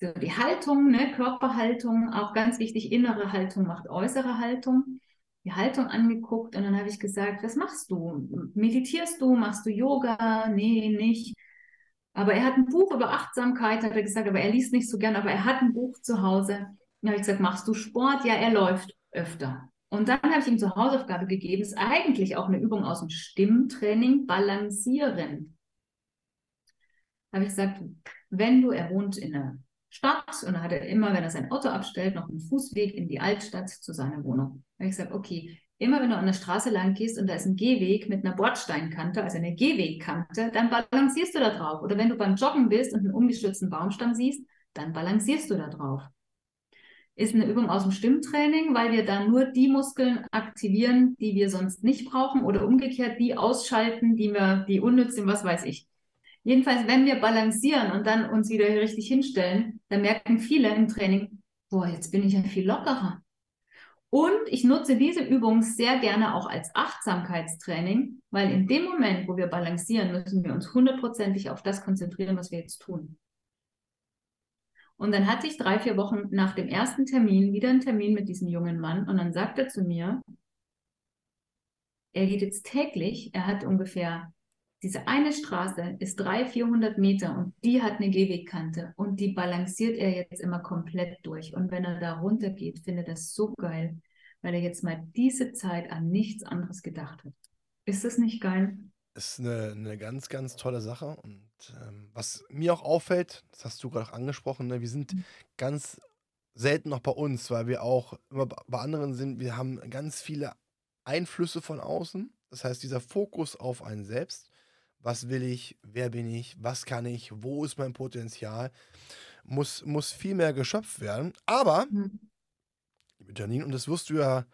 so die Haltung, ne, Körperhaltung, auch ganz wichtig, innere Haltung macht äußere Haltung. Die Haltung angeguckt und dann habe ich gesagt, was machst du? Meditierst du? Machst du Yoga? Nee, nicht. Aber er hat ein Buch über Achtsamkeit, hat er gesagt, aber er liest nicht so gern, aber er hat ein Buch zu Hause. Dann habe ich gesagt, machst du Sport? Ja, er läuft öfter. Und dann habe ich ihm zur Hausaufgabe gegeben, ist eigentlich auch eine Übung aus dem Stimmtraining, balancieren. Habe ich gesagt, wenn du, er wohnt in einer Stadt und hat er immer, wenn er sein Auto abstellt, noch einen Fußweg in die Altstadt zu seiner Wohnung. Habe ich gesagt, okay, immer wenn du an der Straße lang gehst und da ist ein Gehweg mit einer Bordsteinkante, also eine Gehwegkante, dann balancierst du da drauf. Oder wenn du beim Joggen bist und einen umgestürzten Baumstamm siehst, dann balancierst du da drauf. Ist eine Übung aus dem Stimmtraining, weil wir da nur die Muskeln aktivieren, die wir sonst nicht brauchen oder umgekehrt die ausschalten, die wir, die unnütz sind, was weiß ich. Jedenfalls, wenn wir balancieren und dann uns wieder richtig hinstellen, dann merken viele im Training, boah, jetzt bin ich ja viel lockerer. Und ich nutze diese Übung sehr gerne auch als Achtsamkeitstraining, weil in dem Moment, wo wir balancieren, müssen wir uns hundertprozentig auf das konzentrieren, was wir jetzt tun. Und dann hatte ich drei, vier Wochen nach dem ersten Termin wieder einen Termin mit diesem jungen Mann und dann sagt er zu mir, er geht jetzt täglich, er hat ungefähr diese eine Straße ist 300, 400 Meter und die hat eine Gehwegkante und die balanciert er jetzt immer komplett durch. Und wenn er da runter geht, findet er das so geil, weil er jetzt mal diese Zeit an nichts anderes gedacht hat. Ist das nicht geil? Ist eine, eine ganz, ganz tolle Sache. Und ähm, was mir auch auffällt, das hast du gerade auch angesprochen, ne, wir sind Mhm. ganz selten noch bei uns, weil wir auch immer bei anderen sind, wir haben ganz viele Einflüsse von außen. Das heißt, dieser Fokus auf einen selbst. Was will ich? Wer bin ich? Was kann ich? Wo ist mein Potenzial? Muss, muss viel mehr geschöpft werden. Aber, liebe Janine, und das wirst du ja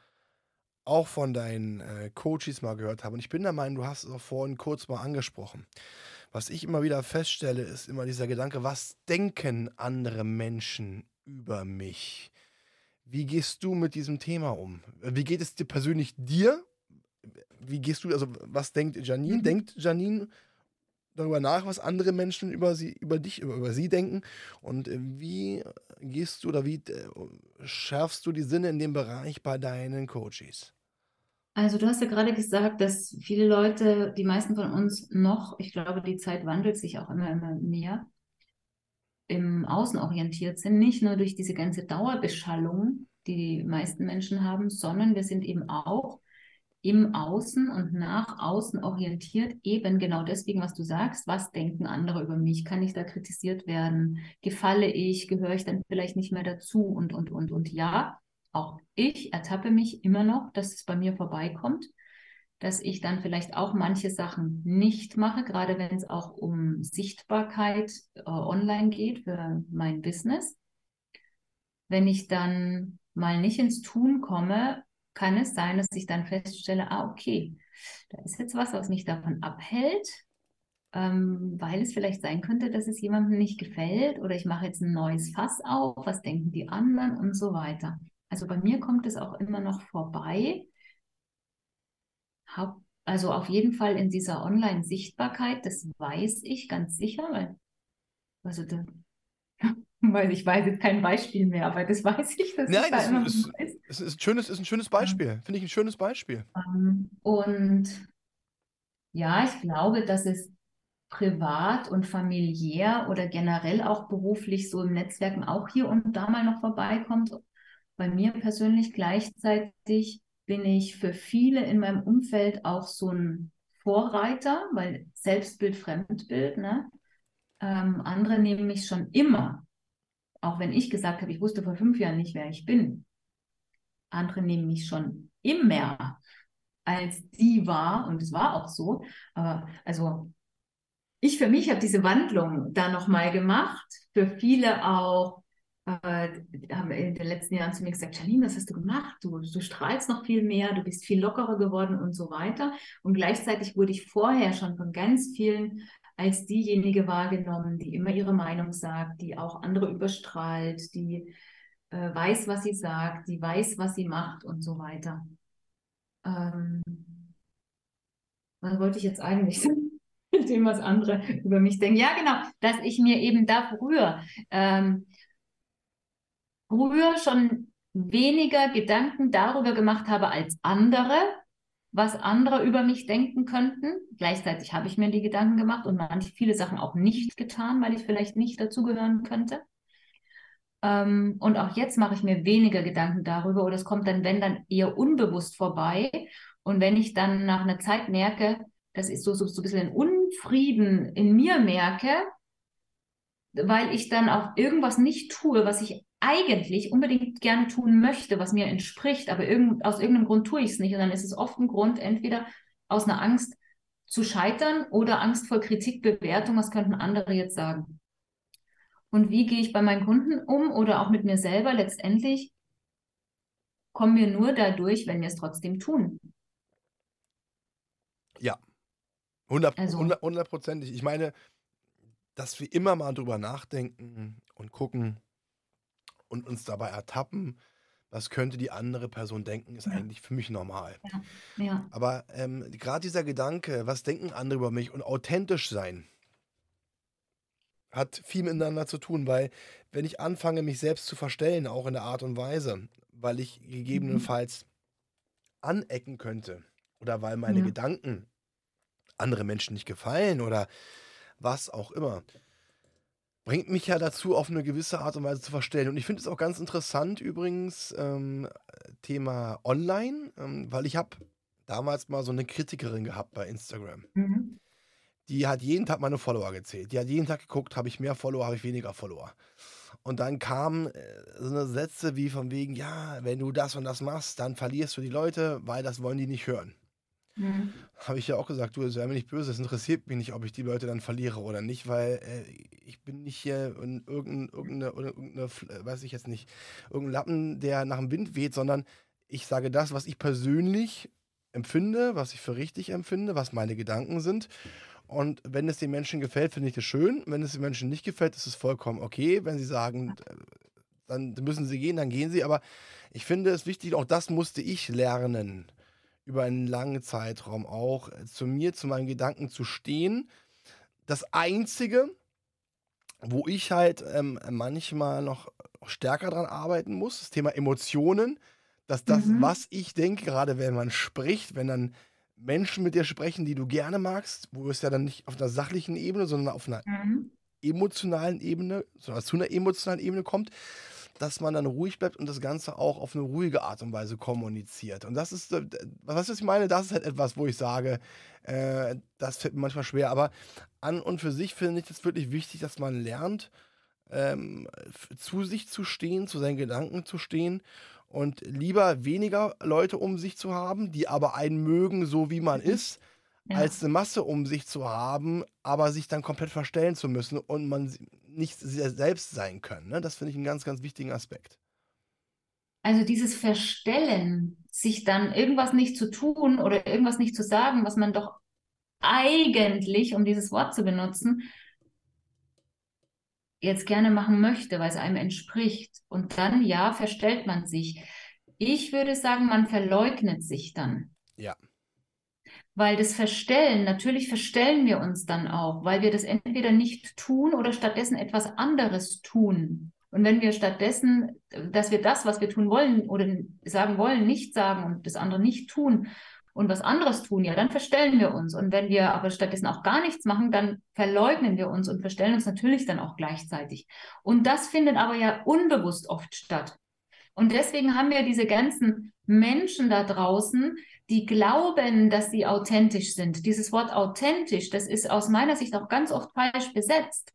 auch von deinen äh, Coaches mal gehört haben. Und ich bin der Meinung, du hast es auch vorhin kurz mal angesprochen. Was ich immer wieder feststelle, ist immer dieser Gedanke, was denken andere Menschen über mich? Wie gehst du mit diesem Thema um? Wie geht es dir persönlich dir? Wie gehst du, also was denkt Janine? Mhm. Denkt Janine darüber nach, was andere Menschen über sie, über dich, über, über sie denken? Und äh, wie gehst du oder wie äh, schärfst du die Sinne in dem Bereich bei deinen Coaches? Also du hast ja gerade gesagt, dass viele Leute, die meisten von uns noch, ich glaube, die Zeit wandelt sich auch immer, immer mehr, im Außen orientiert sind, nicht nur durch diese ganze Dauerbeschallung, die die meisten Menschen haben, sondern wir sind eben auch im Außen und nach außen orientiert, eben genau deswegen, was du sagst, was denken andere über mich, kann ich da kritisiert werden, gefalle ich, gehöre ich dann vielleicht nicht mehr dazu? Und, und, und, und ja, auch ich ertappe mich immer noch, dass es bei mir vorbeikommt, dass ich dann vielleicht auch manche Sachen nicht mache, gerade wenn es auch um Sichtbarkeit äh, online geht für mein Business. Wenn ich dann mal nicht ins Tun komme, kann es sein, dass ich dann feststelle, ah, okay, da ist jetzt was, was mich davon abhält, ähm, weil es vielleicht sein könnte, dass es jemandem nicht gefällt oder ich mache jetzt ein neues Fass auf, was denken die anderen und so weiter. Also bei mir kommt es auch immer noch vorbei. Hab, also auf jeden Fall in dieser Online-Sichtbarkeit, das weiß ich ganz sicher, weil also da, Weil ich weiß jetzt kein Beispiel mehr, aber das weiß ich. Dass Nein, da das immer ist, weiß. ist, ist, ein schönes, ist ein schönes Beispiel. Finde ich ein schönes Beispiel. Ähm, Und ja, ich glaube, dass es privat und familiär oder generell auch beruflich so im Netzwerken auch hier und da mal noch vorbeikommt. Bei mir persönlich gleichzeitig bin ich für viele in meinem Umfeld auch so ein Vorreiter, weil Selbstbild, Fremdbild, ne? Ähm, andere nehmen mich schon immer, auch wenn ich gesagt habe, ich wusste vor fünf Jahren nicht, wer ich bin. Andere nehmen mich schon immer als die war und es war auch so. Aber also ich für mich habe diese Wandlung da nochmal gemacht. Für viele auch äh, haben in den letzten Jahren zu mir gesagt, Charlene, was hast du gemacht? Du, du strahlst noch viel mehr, du bist viel lockerer geworden und so weiter. Und gleichzeitig wurde ich vorher schon von ganz vielen als diejenige wahrgenommen, die immer ihre Meinung sagt, die auch andere überstrahlt, die äh, weiß, was sie sagt, die weiß, was sie macht und so weiter. Ähm, was wollte ich jetzt eigentlich? Mit dem, was andere über mich denken. Ja, genau, dass ich mir eben da früher, ähm, früher schon weniger Gedanken darüber gemacht habe als andere, was andere über mich denken könnten. Gleichzeitig habe ich mir die Gedanken gemacht und manche viele Sachen auch nicht getan, weil ich vielleicht nicht dazugehören könnte. Ähm, und auch jetzt mache ich mir weniger Gedanken darüber oder es kommt dann, wenn dann eher unbewusst vorbei. Und wenn ich dann nach einer Zeit merke, das ist so, so, so ein bisschen Unfrieden in mir merke, weil ich dann auch irgendwas nicht tue, was ich eigentlich unbedingt gerne tun möchte, was mir entspricht, aber irgend, aus irgendeinem Grund tue ich es nicht. Und dann ist es oft ein Grund, entweder aus einer Angst zu scheitern oder Angst vor Kritik, Bewertung, was könnten andere jetzt sagen. Und wie gehe ich bei meinen Kunden um oder auch mit mir selber? Letztendlich kommen wir nur dadurch, wenn wir es trotzdem tun. Ja. 100, Also- 100, hundertprozentig. Ich meine, dass wir immer mal drüber nachdenken und gucken und uns dabei ertappen, was könnte die andere Person denken, ist Ja. eigentlich für mich normal. Ja, Aber ähm, gerade dieser Gedanke, was denken andere über mich und authentisch sein, hat viel miteinander zu tun, weil wenn ich anfange, mich selbst zu verstellen, auch in der Art und Weise, weil ich gegebenenfalls anecken könnte oder weil meine Ja. Gedanken andere Menschen nicht gefallen oder was auch immer, bringt mich ja dazu, auf eine gewisse Art und Weise zu verstellen. Und ich finde es auch ganz interessant übrigens, ähm, Thema Online, ähm, weil ich habe damals mal so eine Kritikerin gehabt bei Instagram. mhm. Die hat jeden Tag meine Follower gezählt. Die hat jeden Tag geguckt, habe ich mehr Follower, habe ich weniger Follower. Und dann kamen äh, so eine Sätze wie von wegen, ja, wenn du das und das machst, dann verlierst du die Leute, weil das wollen die nicht hören. Mhm. Habe ich ja auch gesagt, du, sei mir nicht böse, es interessiert mich nicht, ob ich die Leute dann verliere oder nicht, weil äh, ich bin nicht hier in irgendeine, irgendeine, irgendeine, äh, weiß ich jetzt nicht, irgendein Lappen, der nach dem Wind weht, sondern ich sage das, was ich persönlich empfinde, was ich für richtig empfinde, was meine Gedanken sind. Und wenn es den Menschen gefällt, finde ich das schön. Wenn es den Menschen nicht gefällt, ist es vollkommen okay. Wenn sie sagen, äh, dann müssen sie gehen, dann gehen sie. Aber ich finde es wichtig, auch das musste ich lernen, über einen langen Zeitraum auch, äh, zu mir, zu meinen Gedanken zu stehen. Das Einzige, wo ich halt ähm, manchmal noch stärker dran arbeiten muss, das Thema Emotionen, dass das, Mhm. was ich denke, gerade wenn man spricht, wenn dann Menschen mit dir sprechen, die du gerne magst, wo es ja dann nicht auf einer sachlichen Ebene, sondern auf einer Mhm. emotionalen Ebene, sondern zu einer emotionalen Ebene kommt, dass man dann ruhig bleibt und das Ganze auch auf eine ruhige Art und Weise kommuniziert. Und das ist, äh, was ich meine, das ist halt etwas, wo ich sage, äh, das fällt mir manchmal schwer. Aber an und für sich finde ich es wirklich wichtig, dass man lernt, ähm, zu sich zu stehen, zu seinen Gedanken zu stehen und lieber weniger Leute um sich zu haben, die aber einen mögen, so wie man Mhm. ist, Ja. als eine Masse um sich zu haben, aber sich dann komplett verstellen zu müssen und man nicht selbst sein können. Ne? Das finde ich einen ganz, ganz wichtigen Aspekt. Also dieses Verstellen, sich dann irgendwas nicht zu tun oder irgendwas nicht zu sagen, was man doch eigentlich, um dieses Wort zu benutzen, jetzt gerne machen möchte, weil es einem entspricht. Und dann, ja, verstellt man sich. Ich würde sagen, man verleugnet sich dann. Ja. Weil das Verstellen, natürlich verstellen wir uns dann auch, weil wir das entweder nicht tun oder stattdessen etwas anderes tun. Und wenn wir stattdessen, dass wir das, was wir tun wollen oder sagen wollen, nicht sagen und das andere nicht tun und was anderes tun, ja, dann verstellen wir uns. Und wenn wir aber stattdessen auch gar nichts machen, dann verleugnen wir uns und verstellen uns natürlich dann auch gleichzeitig. Und das findet aber ja unbewusst oft statt. Und deswegen haben wir diese ganzen Menschen da draußen, die glauben, dass sie authentisch sind. Dieses Wort authentisch, das ist aus meiner Sicht auch ganz oft falsch besetzt.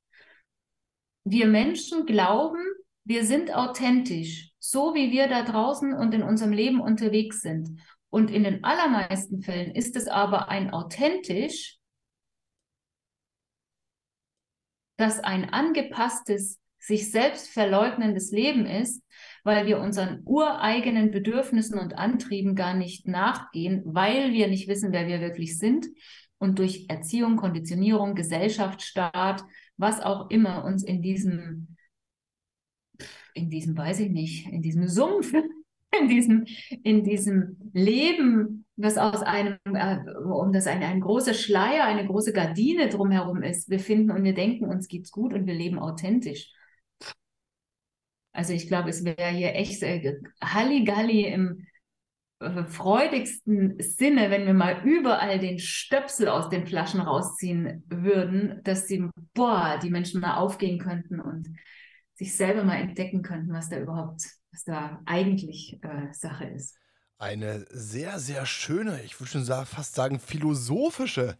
Wir Menschen glauben, wir sind authentisch, so wie wir da draußen und in unserem Leben unterwegs sind. Und in den allermeisten Fällen ist es aber ein authentisch, das ein angepasstes, sich selbst verleugnendes Leben ist, weil wir unseren ureigenen Bedürfnissen und Antrieben gar nicht nachgehen, weil wir nicht wissen, wer wir wirklich sind und durch Erziehung, Konditionierung, Gesellschaft, Staat, was auch immer uns in diesem, in diesem, weiß ich nicht, in diesem Sumpf, in diesem, in diesem Leben, was aus einem, äh, um das ein, ein großer Schleier, eine große Gardine drumherum ist, wir finden und wir denken, uns geht's gut und wir leben authentisch. Also ich glaube, es wäre hier echt äh, Halligalli im äh, freudigsten Sinne, wenn wir mal überall den Stöpsel aus den Flaschen rausziehen würden, dass die, boah, die Menschen mal aufgehen könnten und sich selber mal entdecken könnten, was da überhaupt, was da eigentlich äh, Sache ist. Eine sehr, sehr schöne, ich würde schon fast sagen, philosophische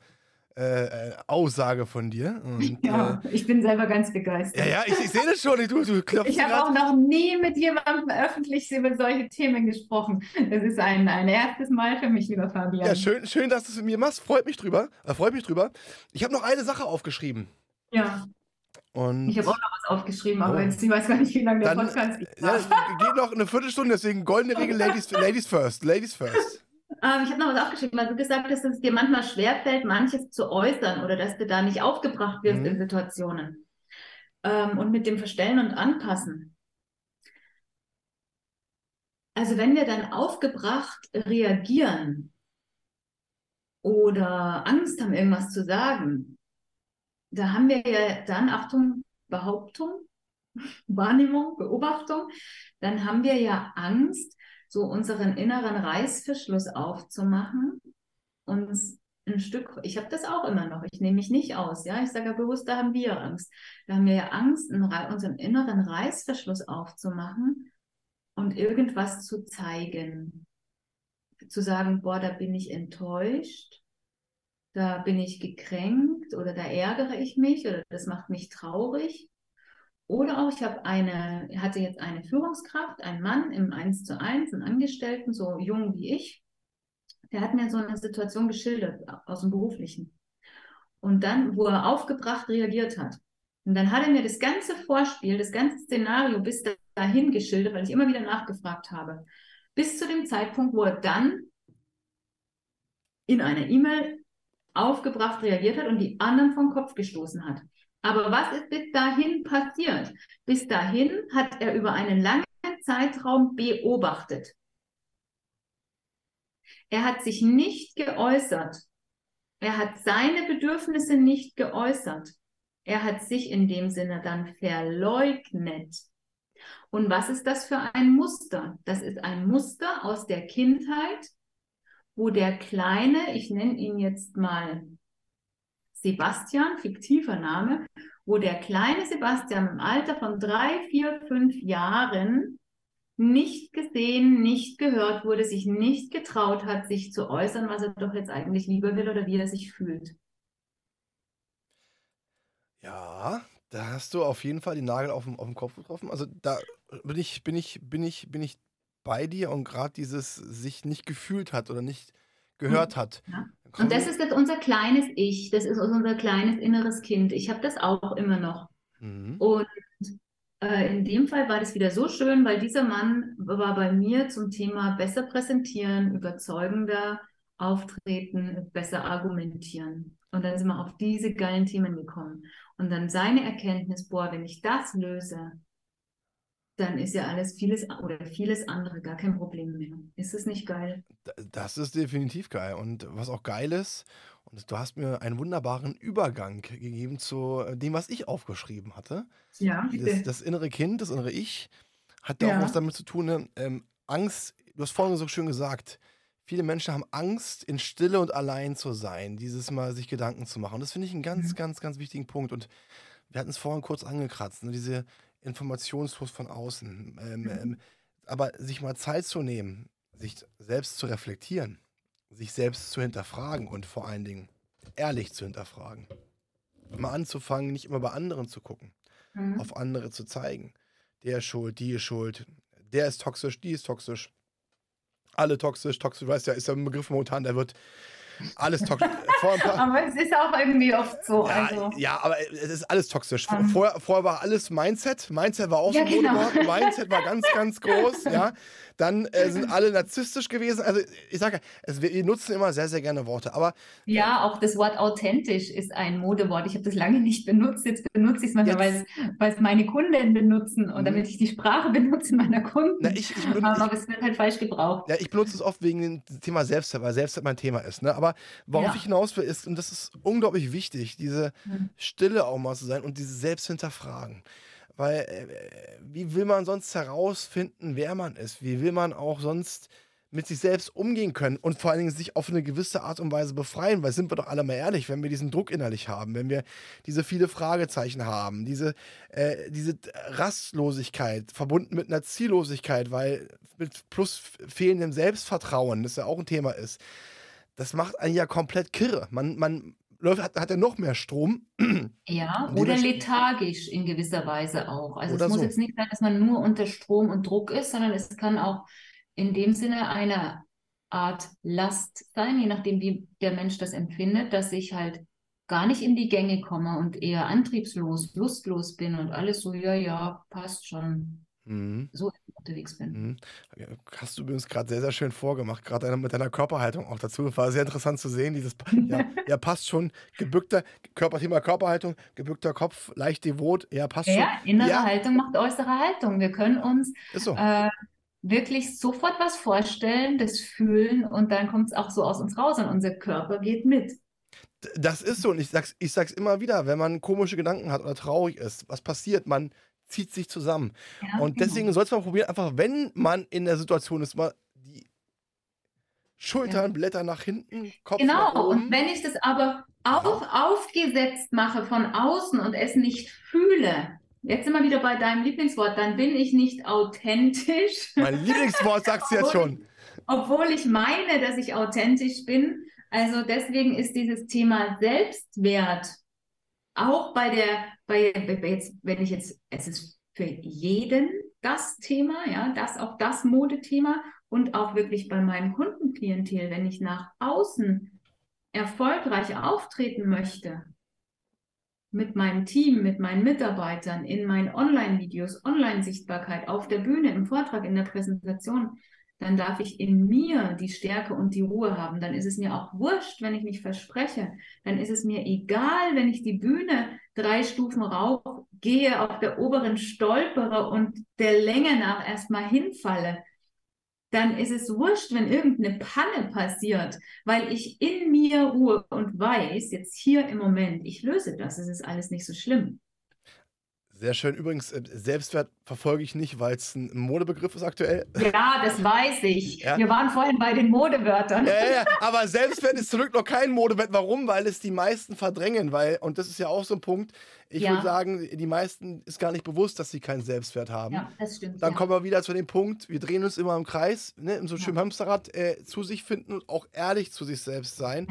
äh, äh, Aussage von dir. Und, ja, äh, ich bin selber ganz begeistert. Ja, ja, ich, ich sehe das schon. Du, du ich habe auch noch nie mit jemandem öffentlich über solche Themen gesprochen. Das ist ein, ein erstes Mal für mich, lieber Fabian. Ja, schön, schön dass du es mit mir machst. Freut mich drüber. Äh, freut mich drüber. Ich habe noch eine Sache aufgeschrieben. Ja. Und ich habe auch noch was aufgeschrieben, aber oh. jetzt, ich weiß gar nicht, wie lange der Dann, Podcast geht. Ja, geht noch eine Viertelstunde, deswegen goldene Regel, Ladies, Ladies first. Ladies first. Ähm, ich habe noch was aufgeschrieben, weil du gesagt hast, dass es dir manchmal schwerfällt, manches zu äußern oder dass du da nicht aufgebracht wirst mhm. in Situationen. Ähm, und mit dem Verstellen und Anpassen. Also wenn wir dann aufgebracht reagieren oder Angst haben, irgendwas zu sagen, da haben wir ja dann, Achtung, Behauptung, Wahrnehmung, Beobachtung, dann haben wir ja Angst, so unseren inneren Reißverschluss aufzumachen, und ein Stück, ich habe das auch immer noch, ich nehme mich nicht aus, ja, ich sage ja bewusst, da haben wir Angst. Da haben wir ja Angst, unseren inneren Reißverschluss aufzumachen und irgendwas zu zeigen. Zu sagen, boah, da bin ich enttäuscht, da bin ich gekränkt oder da ärgere ich mich oder das macht mich traurig. Oder auch, ich habe eine, hatte jetzt eine Führungskraft, einen Mann im 1 zu 1, einen Angestellten, so jung wie ich. Der hat mir so eine Situation geschildert aus dem Beruflichen. Und dann, wo er aufgebracht reagiert hat. Und dann hat er mir das ganze Vorspiel, das ganze Szenario bis dahin geschildert, weil ich immer wieder nachgefragt habe. Bis zu dem Zeitpunkt, wo er dann in einer E-Mail aufgebracht reagiert hat und die anderen vom Kopf gestoßen hat. Aber was ist bis dahin passiert? Bis dahin hat er über einen langen Zeitraum beobachtet. Er hat sich nicht geäußert. Er hat seine Bedürfnisse nicht geäußert. Er hat sich in dem Sinne dann verleugnet. Und was ist das für ein Muster? Das ist ein Muster aus der Kindheit, wo der Kleine, ich nenne ihn jetzt mal Sebastian, fiktiver Name, wo der kleine Sebastian im Alter von drei, vier, fünf Jahren nicht gesehen, nicht gehört wurde, sich nicht getraut hat, sich zu äußern, was er doch jetzt eigentlich lieber will oder wie er sich fühlt. Ja, da hast du auf jeden Fall den Nagel auf den, auf den Kopf getroffen. Also da bin ich, bin ich, bin ich, bin ich bei dir und gerade dieses sich nicht gefühlt hat oder nicht gehört hat. Ja. Und das ist jetzt unser kleines Ich, das ist unser kleines inneres Kind. Ich habe das auch immer noch. Mhm. Und äh, in dem Fall war das wieder so schön, weil dieser Mann war bei mir zum Thema besser präsentieren, überzeugender auftreten, besser argumentieren. Und dann sind wir auf diese geilen Themen gekommen. Und dann seine Erkenntnis, boah, wenn ich das löse, dann ist ja alles vieles oder vieles andere gar kein Problem mehr. Ist es nicht geil? Das ist definitiv geil. Und was auch geil ist, und du hast mir einen wunderbaren Übergang gegeben zu dem, was ich aufgeschrieben hatte. Ja, Das, das innere Kind, das innere Ich, hat ja auch was damit zu tun, ne? ähm, Angst, du hast vorhin so schön gesagt, viele Menschen haben Angst, in Stille und allein zu sein, dieses Mal sich Gedanken zu machen. Und das finde ich einen ganz, Mhm. ganz, ganz wichtigen Punkt. Und wir hatten es vorhin kurz angekratzt, ne? diese Informationsfluss von außen. Ähm, Mhm. ähm, aber sich mal Zeit zu nehmen, sich selbst zu reflektieren, sich selbst zu hinterfragen und vor allen Dingen ehrlich zu hinterfragen. Mal anzufangen, nicht immer bei anderen zu gucken, Mhm. auf andere zu zeigen. Der ist schuld, die ist schuld, der ist toxisch, die ist toxisch. Alle toxisch, toxisch, weißt ja, ist ja ein Begriff momentan, der wird alles toxisch. Aber es ist auch irgendwie oft so. ja, also, ja, aber es ist alles toxisch. Ähm. Vorher, vorher war alles Mindset. Mindset war auch Ja, so ein genau. Modewort. Mindset war ganz, ganz groß. Ja. Dann äh, sind alle narzisstisch gewesen. Also ich sage, es, wir nutzen immer sehr, sehr gerne Worte. Aber ja, auch das Wort authentisch ist ein Modewort. Ich habe das lange nicht benutzt. Jetzt benutze ich es manchmal, weil es, weil es meine Kunden benutzen und Mhm. damit ich die Sprache benutze meiner Kunden. na, ich, ich, benutze, Aber es wird halt falsch gebraucht. Ja, ich benutze es oft wegen dem Thema Selbstwert, weil Selbstwert mein Thema ist. Ne? Aber worauf Ja. ich hinaus will, ist, und das ist unglaublich wichtig, diese Mhm. Stille auch mal zu sein und dieses Selbsthinterfragen. Weil, äh, wie will man sonst herausfinden, wer man ist? Wie will man auch sonst mit sich selbst umgehen können und vor allen Dingen sich auf eine gewisse Art und Weise befreien? Weil sind wir doch alle mal ehrlich, wenn wir diesen Druck innerlich haben, wenn wir diese viele Fragezeichen haben, diese, äh, diese Rastlosigkeit verbunden mit einer Ziellosigkeit, weil mit plus fehlendem Selbstvertrauen, das ja auch ein Thema ist, das macht einen ja komplett kirre. Man, man läuft, hat, hat ja noch mehr Strom. Ja, oder lethargisch in gewisser Weise auch. Also es muss so. jetzt nicht sein, dass man nur unter Strom und Druck ist, sondern es kann auch in dem Sinne eine Art Last sein, je nachdem, wie der Mensch das empfindet, dass ich halt gar nicht in die Gänge komme und eher antriebslos, lustlos bin und alles so, ja, ja, passt schon, Mhm. so unterwegs bin. Mhm. Hast du übrigens gerade sehr, sehr schön vorgemacht, gerade mit deiner Körperhaltung auch dazu. War sehr interessant zu sehen. Dieses, ja, ja, passt schon. Gebückter, Körper, Thema Körperhaltung, gebückter Kopf, leicht devot, ja, passt schon. Ja, innere Ja. Haltung macht äußere Haltung. Wir können uns Ist so. äh, wirklich sofort was vorstellen, das fühlen und dann kommt es auch so aus uns raus und unser Körper geht mit. D- Das ist so. Und ich sag's, ich sag's immer wieder, wenn man komische Gedanken hat oder traurig ist, was passiert? Man zieht sich zusammen. Ja, Und genau. deswegen sollte man probieren, einfach, wenn man in der Situation ist, mal die Schultern, Blätter nach hinten, Kopf nach Genau, und wenn ich das aber auf, aufgesetzt mache von außen und es nicht fühle, jetzt sind wir wieder bei deinem Lieblingswort, dann bin ich nicht authentisch, Mein Lieblingswort sagst du jetzt schon. obwohl ich meine, dass ich authentisch bin. Also deswegen ist dieses Thema Selbstwert auch bei der, bei jetzt, wenn ich jetzt, es ist für jeden das Thema, ja, das auch das Modethema und auch wirklich bei meinem Kundenklientel, wenn ich nach außen erfolgreich auftreten möchte, mit meinem Team, mit meinen Mitarbeitern, in meinen Online-Videos, Online-Sichtbarkeit, auf der Bühne, im Vortrag, in der Präsentation, dann darf ich in mir die Stärke und die Ruhe haben. Dann ist es mir auch wurscht, wenn ich mich verspreche. Dann ist es mir egal, wenn ich die Bühne drei Stufen rauf gehe, auf der oberen stolpere und der Länge nach erstmal hinfalle. Dann ist es wurscht, wenn irgendeine Panne passiert, weil ich in mir ruhe und weiß, jetzt hier im Moment, ich löse das, es ist alles nicht so schlimm. Sehr schön. Übrigens, äh, Selbstwert verfolge ich nicht, weil es ein Modebegriff ist aktuell. Ja, das weiß ich. Ja. Wir waren vorhin bei den Modewörtern. Ja, ja, aber Selbstwert ist zurück noch kein Modewert. Warum? Weil es die meisten verdrängen, weil, und das ist ja auch so ein Punkt, ich Ja. würde sagen, die meisten ist gar nicht bewusst, dass sie keinen Selbstwert haben. Ja, das stimmt. Dann ja. kommen wir wieder zu dem Punkt, wir drehen uns immer im Kreis, ne, in so einem schönen Hamsterrad, äh, zu sich finden und auch ehrlich zu sich selbst sein.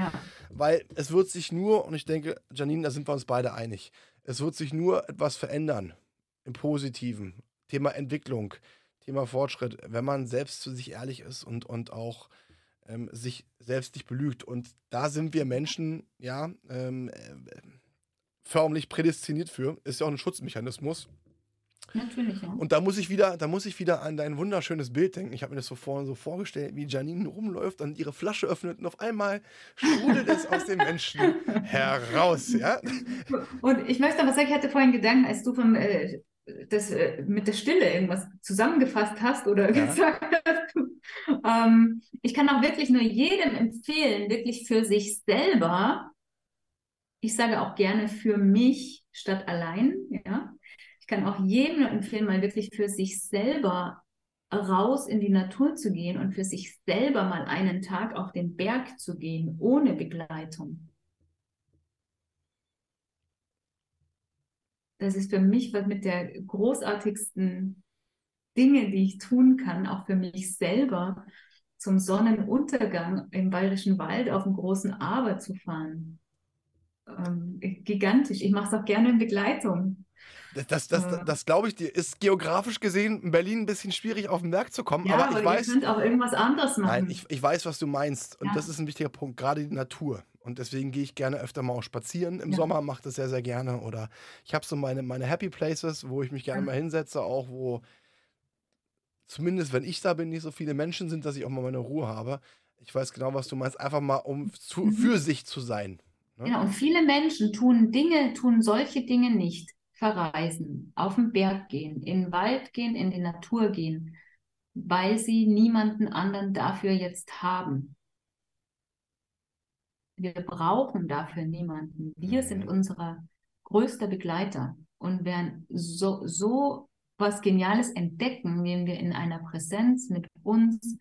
Weil es wird sich nur, und ich denke, Janine, da sind wir uns beide einig, es wird sich nur etwas verändern im Positiven. Thema Entwicklung, Thema Fortschritt, wenn man selbst zu sich ehrlich ist und, und auch ähm, sich selbst nicht belügt. Und da sind wir Menschen, ja, ähm, äh, förmlich prädestiniert für. Ist ja auch ein Schutzmechanismus. Natürlich, ja. Und da muss ich wieder, da muss ich wieder an dein wunderschönes Bild denken. Ich habe mir das so vorhin so vorgestellt, wie Janine rumläuft und ihre Flasche öffnet und auf einmal sprudelt es aus dem Menschen heraus, ja? Und ich möchte aber sagen, ich hatte vorhin Gedanken, als du vom äh, das äh, mit der Stille irgendwas zusammengefasst hast oder ja. gesagt hast. ähm, ich kann auch wirklich nur jedem empfehlen, wirklich für sich selber, ich sage auch gerne für mich statt allein, ja. Ich kann auch jedem empfehlen, mal wirklich für sich selber raus in die Natur zu gehen und für sich selber mal einen Tag auf den Berg zu gehen, ohne Begleitung. Das ist für mich was mit der großartigsten Dinge, die ich tun kann, auch für mich selber, zum Sonnenuntergang im Bayerischen Wald auf dem großen Aber zu fahren. Ähm, gigantisch. Ich mache es auch gerne in Begleitung. Das, das, das, das, das glaube ich dir, ist geografisch gesehen in Berlin ein bisschen schwierig auf den Berg zu kommen. Ja, aber, aber ich weiß. Könnt auch irgendwas anderes machen. Nein, ich, ich weiß, was du meinst. Und ja. das ist ein wichtiger Punkt, gerade die Natur. Und deswegen gehe ich gerne öfter mal auch spazieren. Im ja. Sommer mache ich das sehr, sehr gerne. Oder ich habe so meine, meine Happy Places, wo ich mich gerne mal hinsetze, auch wo zumindest, wenn ich da bin, nicht so viele Menschen sind, dass ich auch mal meine Ruhe habe. Ich weiß genau, was du meinst. Einfach mal, um zu, mhm. für sich zu sein. Ne? Genau, und viele Menschen tun Dinge, tun solche Dinge nicht verreisen, auf den Berg gehen, in den Wald gehen, in die Natur gehen, weil sie niemanden anderen dafür jetzt haben. Wir brauchen dafür niemanden. Wir sind mhm. unser größter Begleiter. Und werden so, so was Geniales entdecken, wenn wir in einer Präsenz mit uns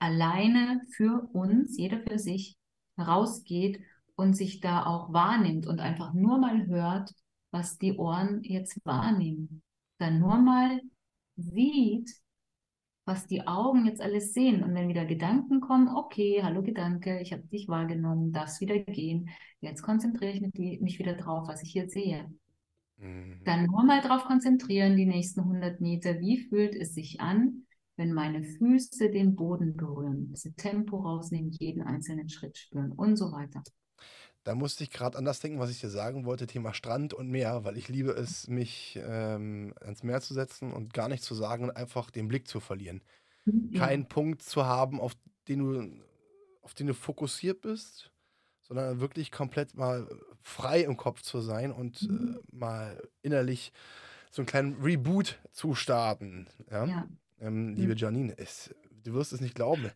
alleine für uns, jeder für sich, rausgeht und sich da auch wahrnimmt und einfach nur mal hört, was die Ohren jetzt wahrnehmen. Dann nur mal sieht, was die Augen jetzt alles sehen. Und wenn wieder Gedanken kommen, okay, hallo Gedanke, ich habe dich wahrgenommen, darfst wieder gehen. Jetzt konzentriere ich mich wieder drauf, was ich hier sehe. Mhm. Dann nur mal drauf konzentrieren, die nächsten 100 Meter. Wie fühlt es sich an, wenn meine Füße den Boden berühren? Das Tempo rausnehmen, jeden einzelnen Schritt spüren und so weiter. Da musste ich gerade an das denken, was ich dir sagen wollte, Thema Strand und Meer, weil ich liebe es, mich ähm, ans Meer zu setzen und gar nichts zu sagen und einfach den Blick zu verlieren. Mhm. Keinen Punkt zu haben, auf den du, auf den du fokussiert bist, sondern wirklich komplett mal frei im Kopf zu sein und mhm. äh, mal innerlich so einen kleinen Reboot zu starten. Ja? ja. Ähm, liebe mhm. Janine, es, du wirst es nicht glauben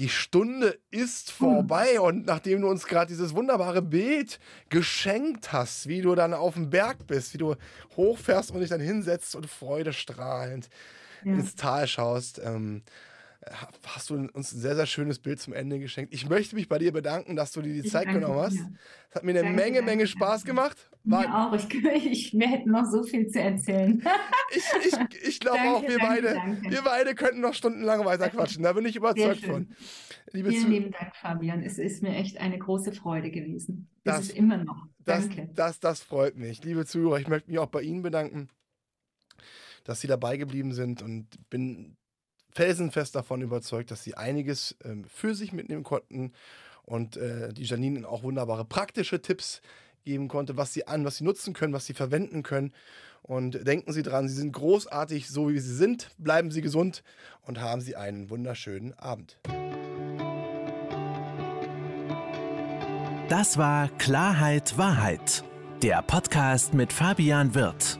die Stunde ist vorbei hm. und nachdem du uns gerade dieses wunderbare Bild geschenkt hast, wie du dann auf dem Berg bist, wie du hochfährst und dich dann hinsetzt und freudestrahlend ja. ins Tal schaust, ähm, hast du uns ein sehr, sehr schönes Bild zum Ende geschenkt. Ich möchte mich bei dir bedanken, dass du dir die ich Zeit genommen hast. Es hat mir eine danke, Menge, danke, Menge Spaß danke. gemacht. War mir auch. Ich, ich, wir hätten noch so viel zu erzählen. ich ich, ich glaube auch, wir beide, wir beide könnten noch stundenlang weiter quatschen. Da bin ich überzeugt von. Liebe Vielen lieben Dank, Fabian. Es ist mir echt eine große Freude gewesen. Das, ist immer noch. Danke. Das, das, das freut mich. Liebe Zuhörer, ich möchte mich auch bei Ihnen bedanken, dass Sie dabei geblieben sind und bin felsenfest davon überzeugt, dass sie einiges ähm, für sich mitnehmen konnten und äh, die Janine auch wunderbare praktische Tipps geben konnte, was sie an, was sie nutzen können, was sie verwenden können. Und denken Sie dran, Sie sind großartig, so wie Sie sind. Bleiben Sie gesund und haben Sie einen wunderschönen Abend. Das war Klarheit Wahrheit, der Podcast mit Fabian Wirth.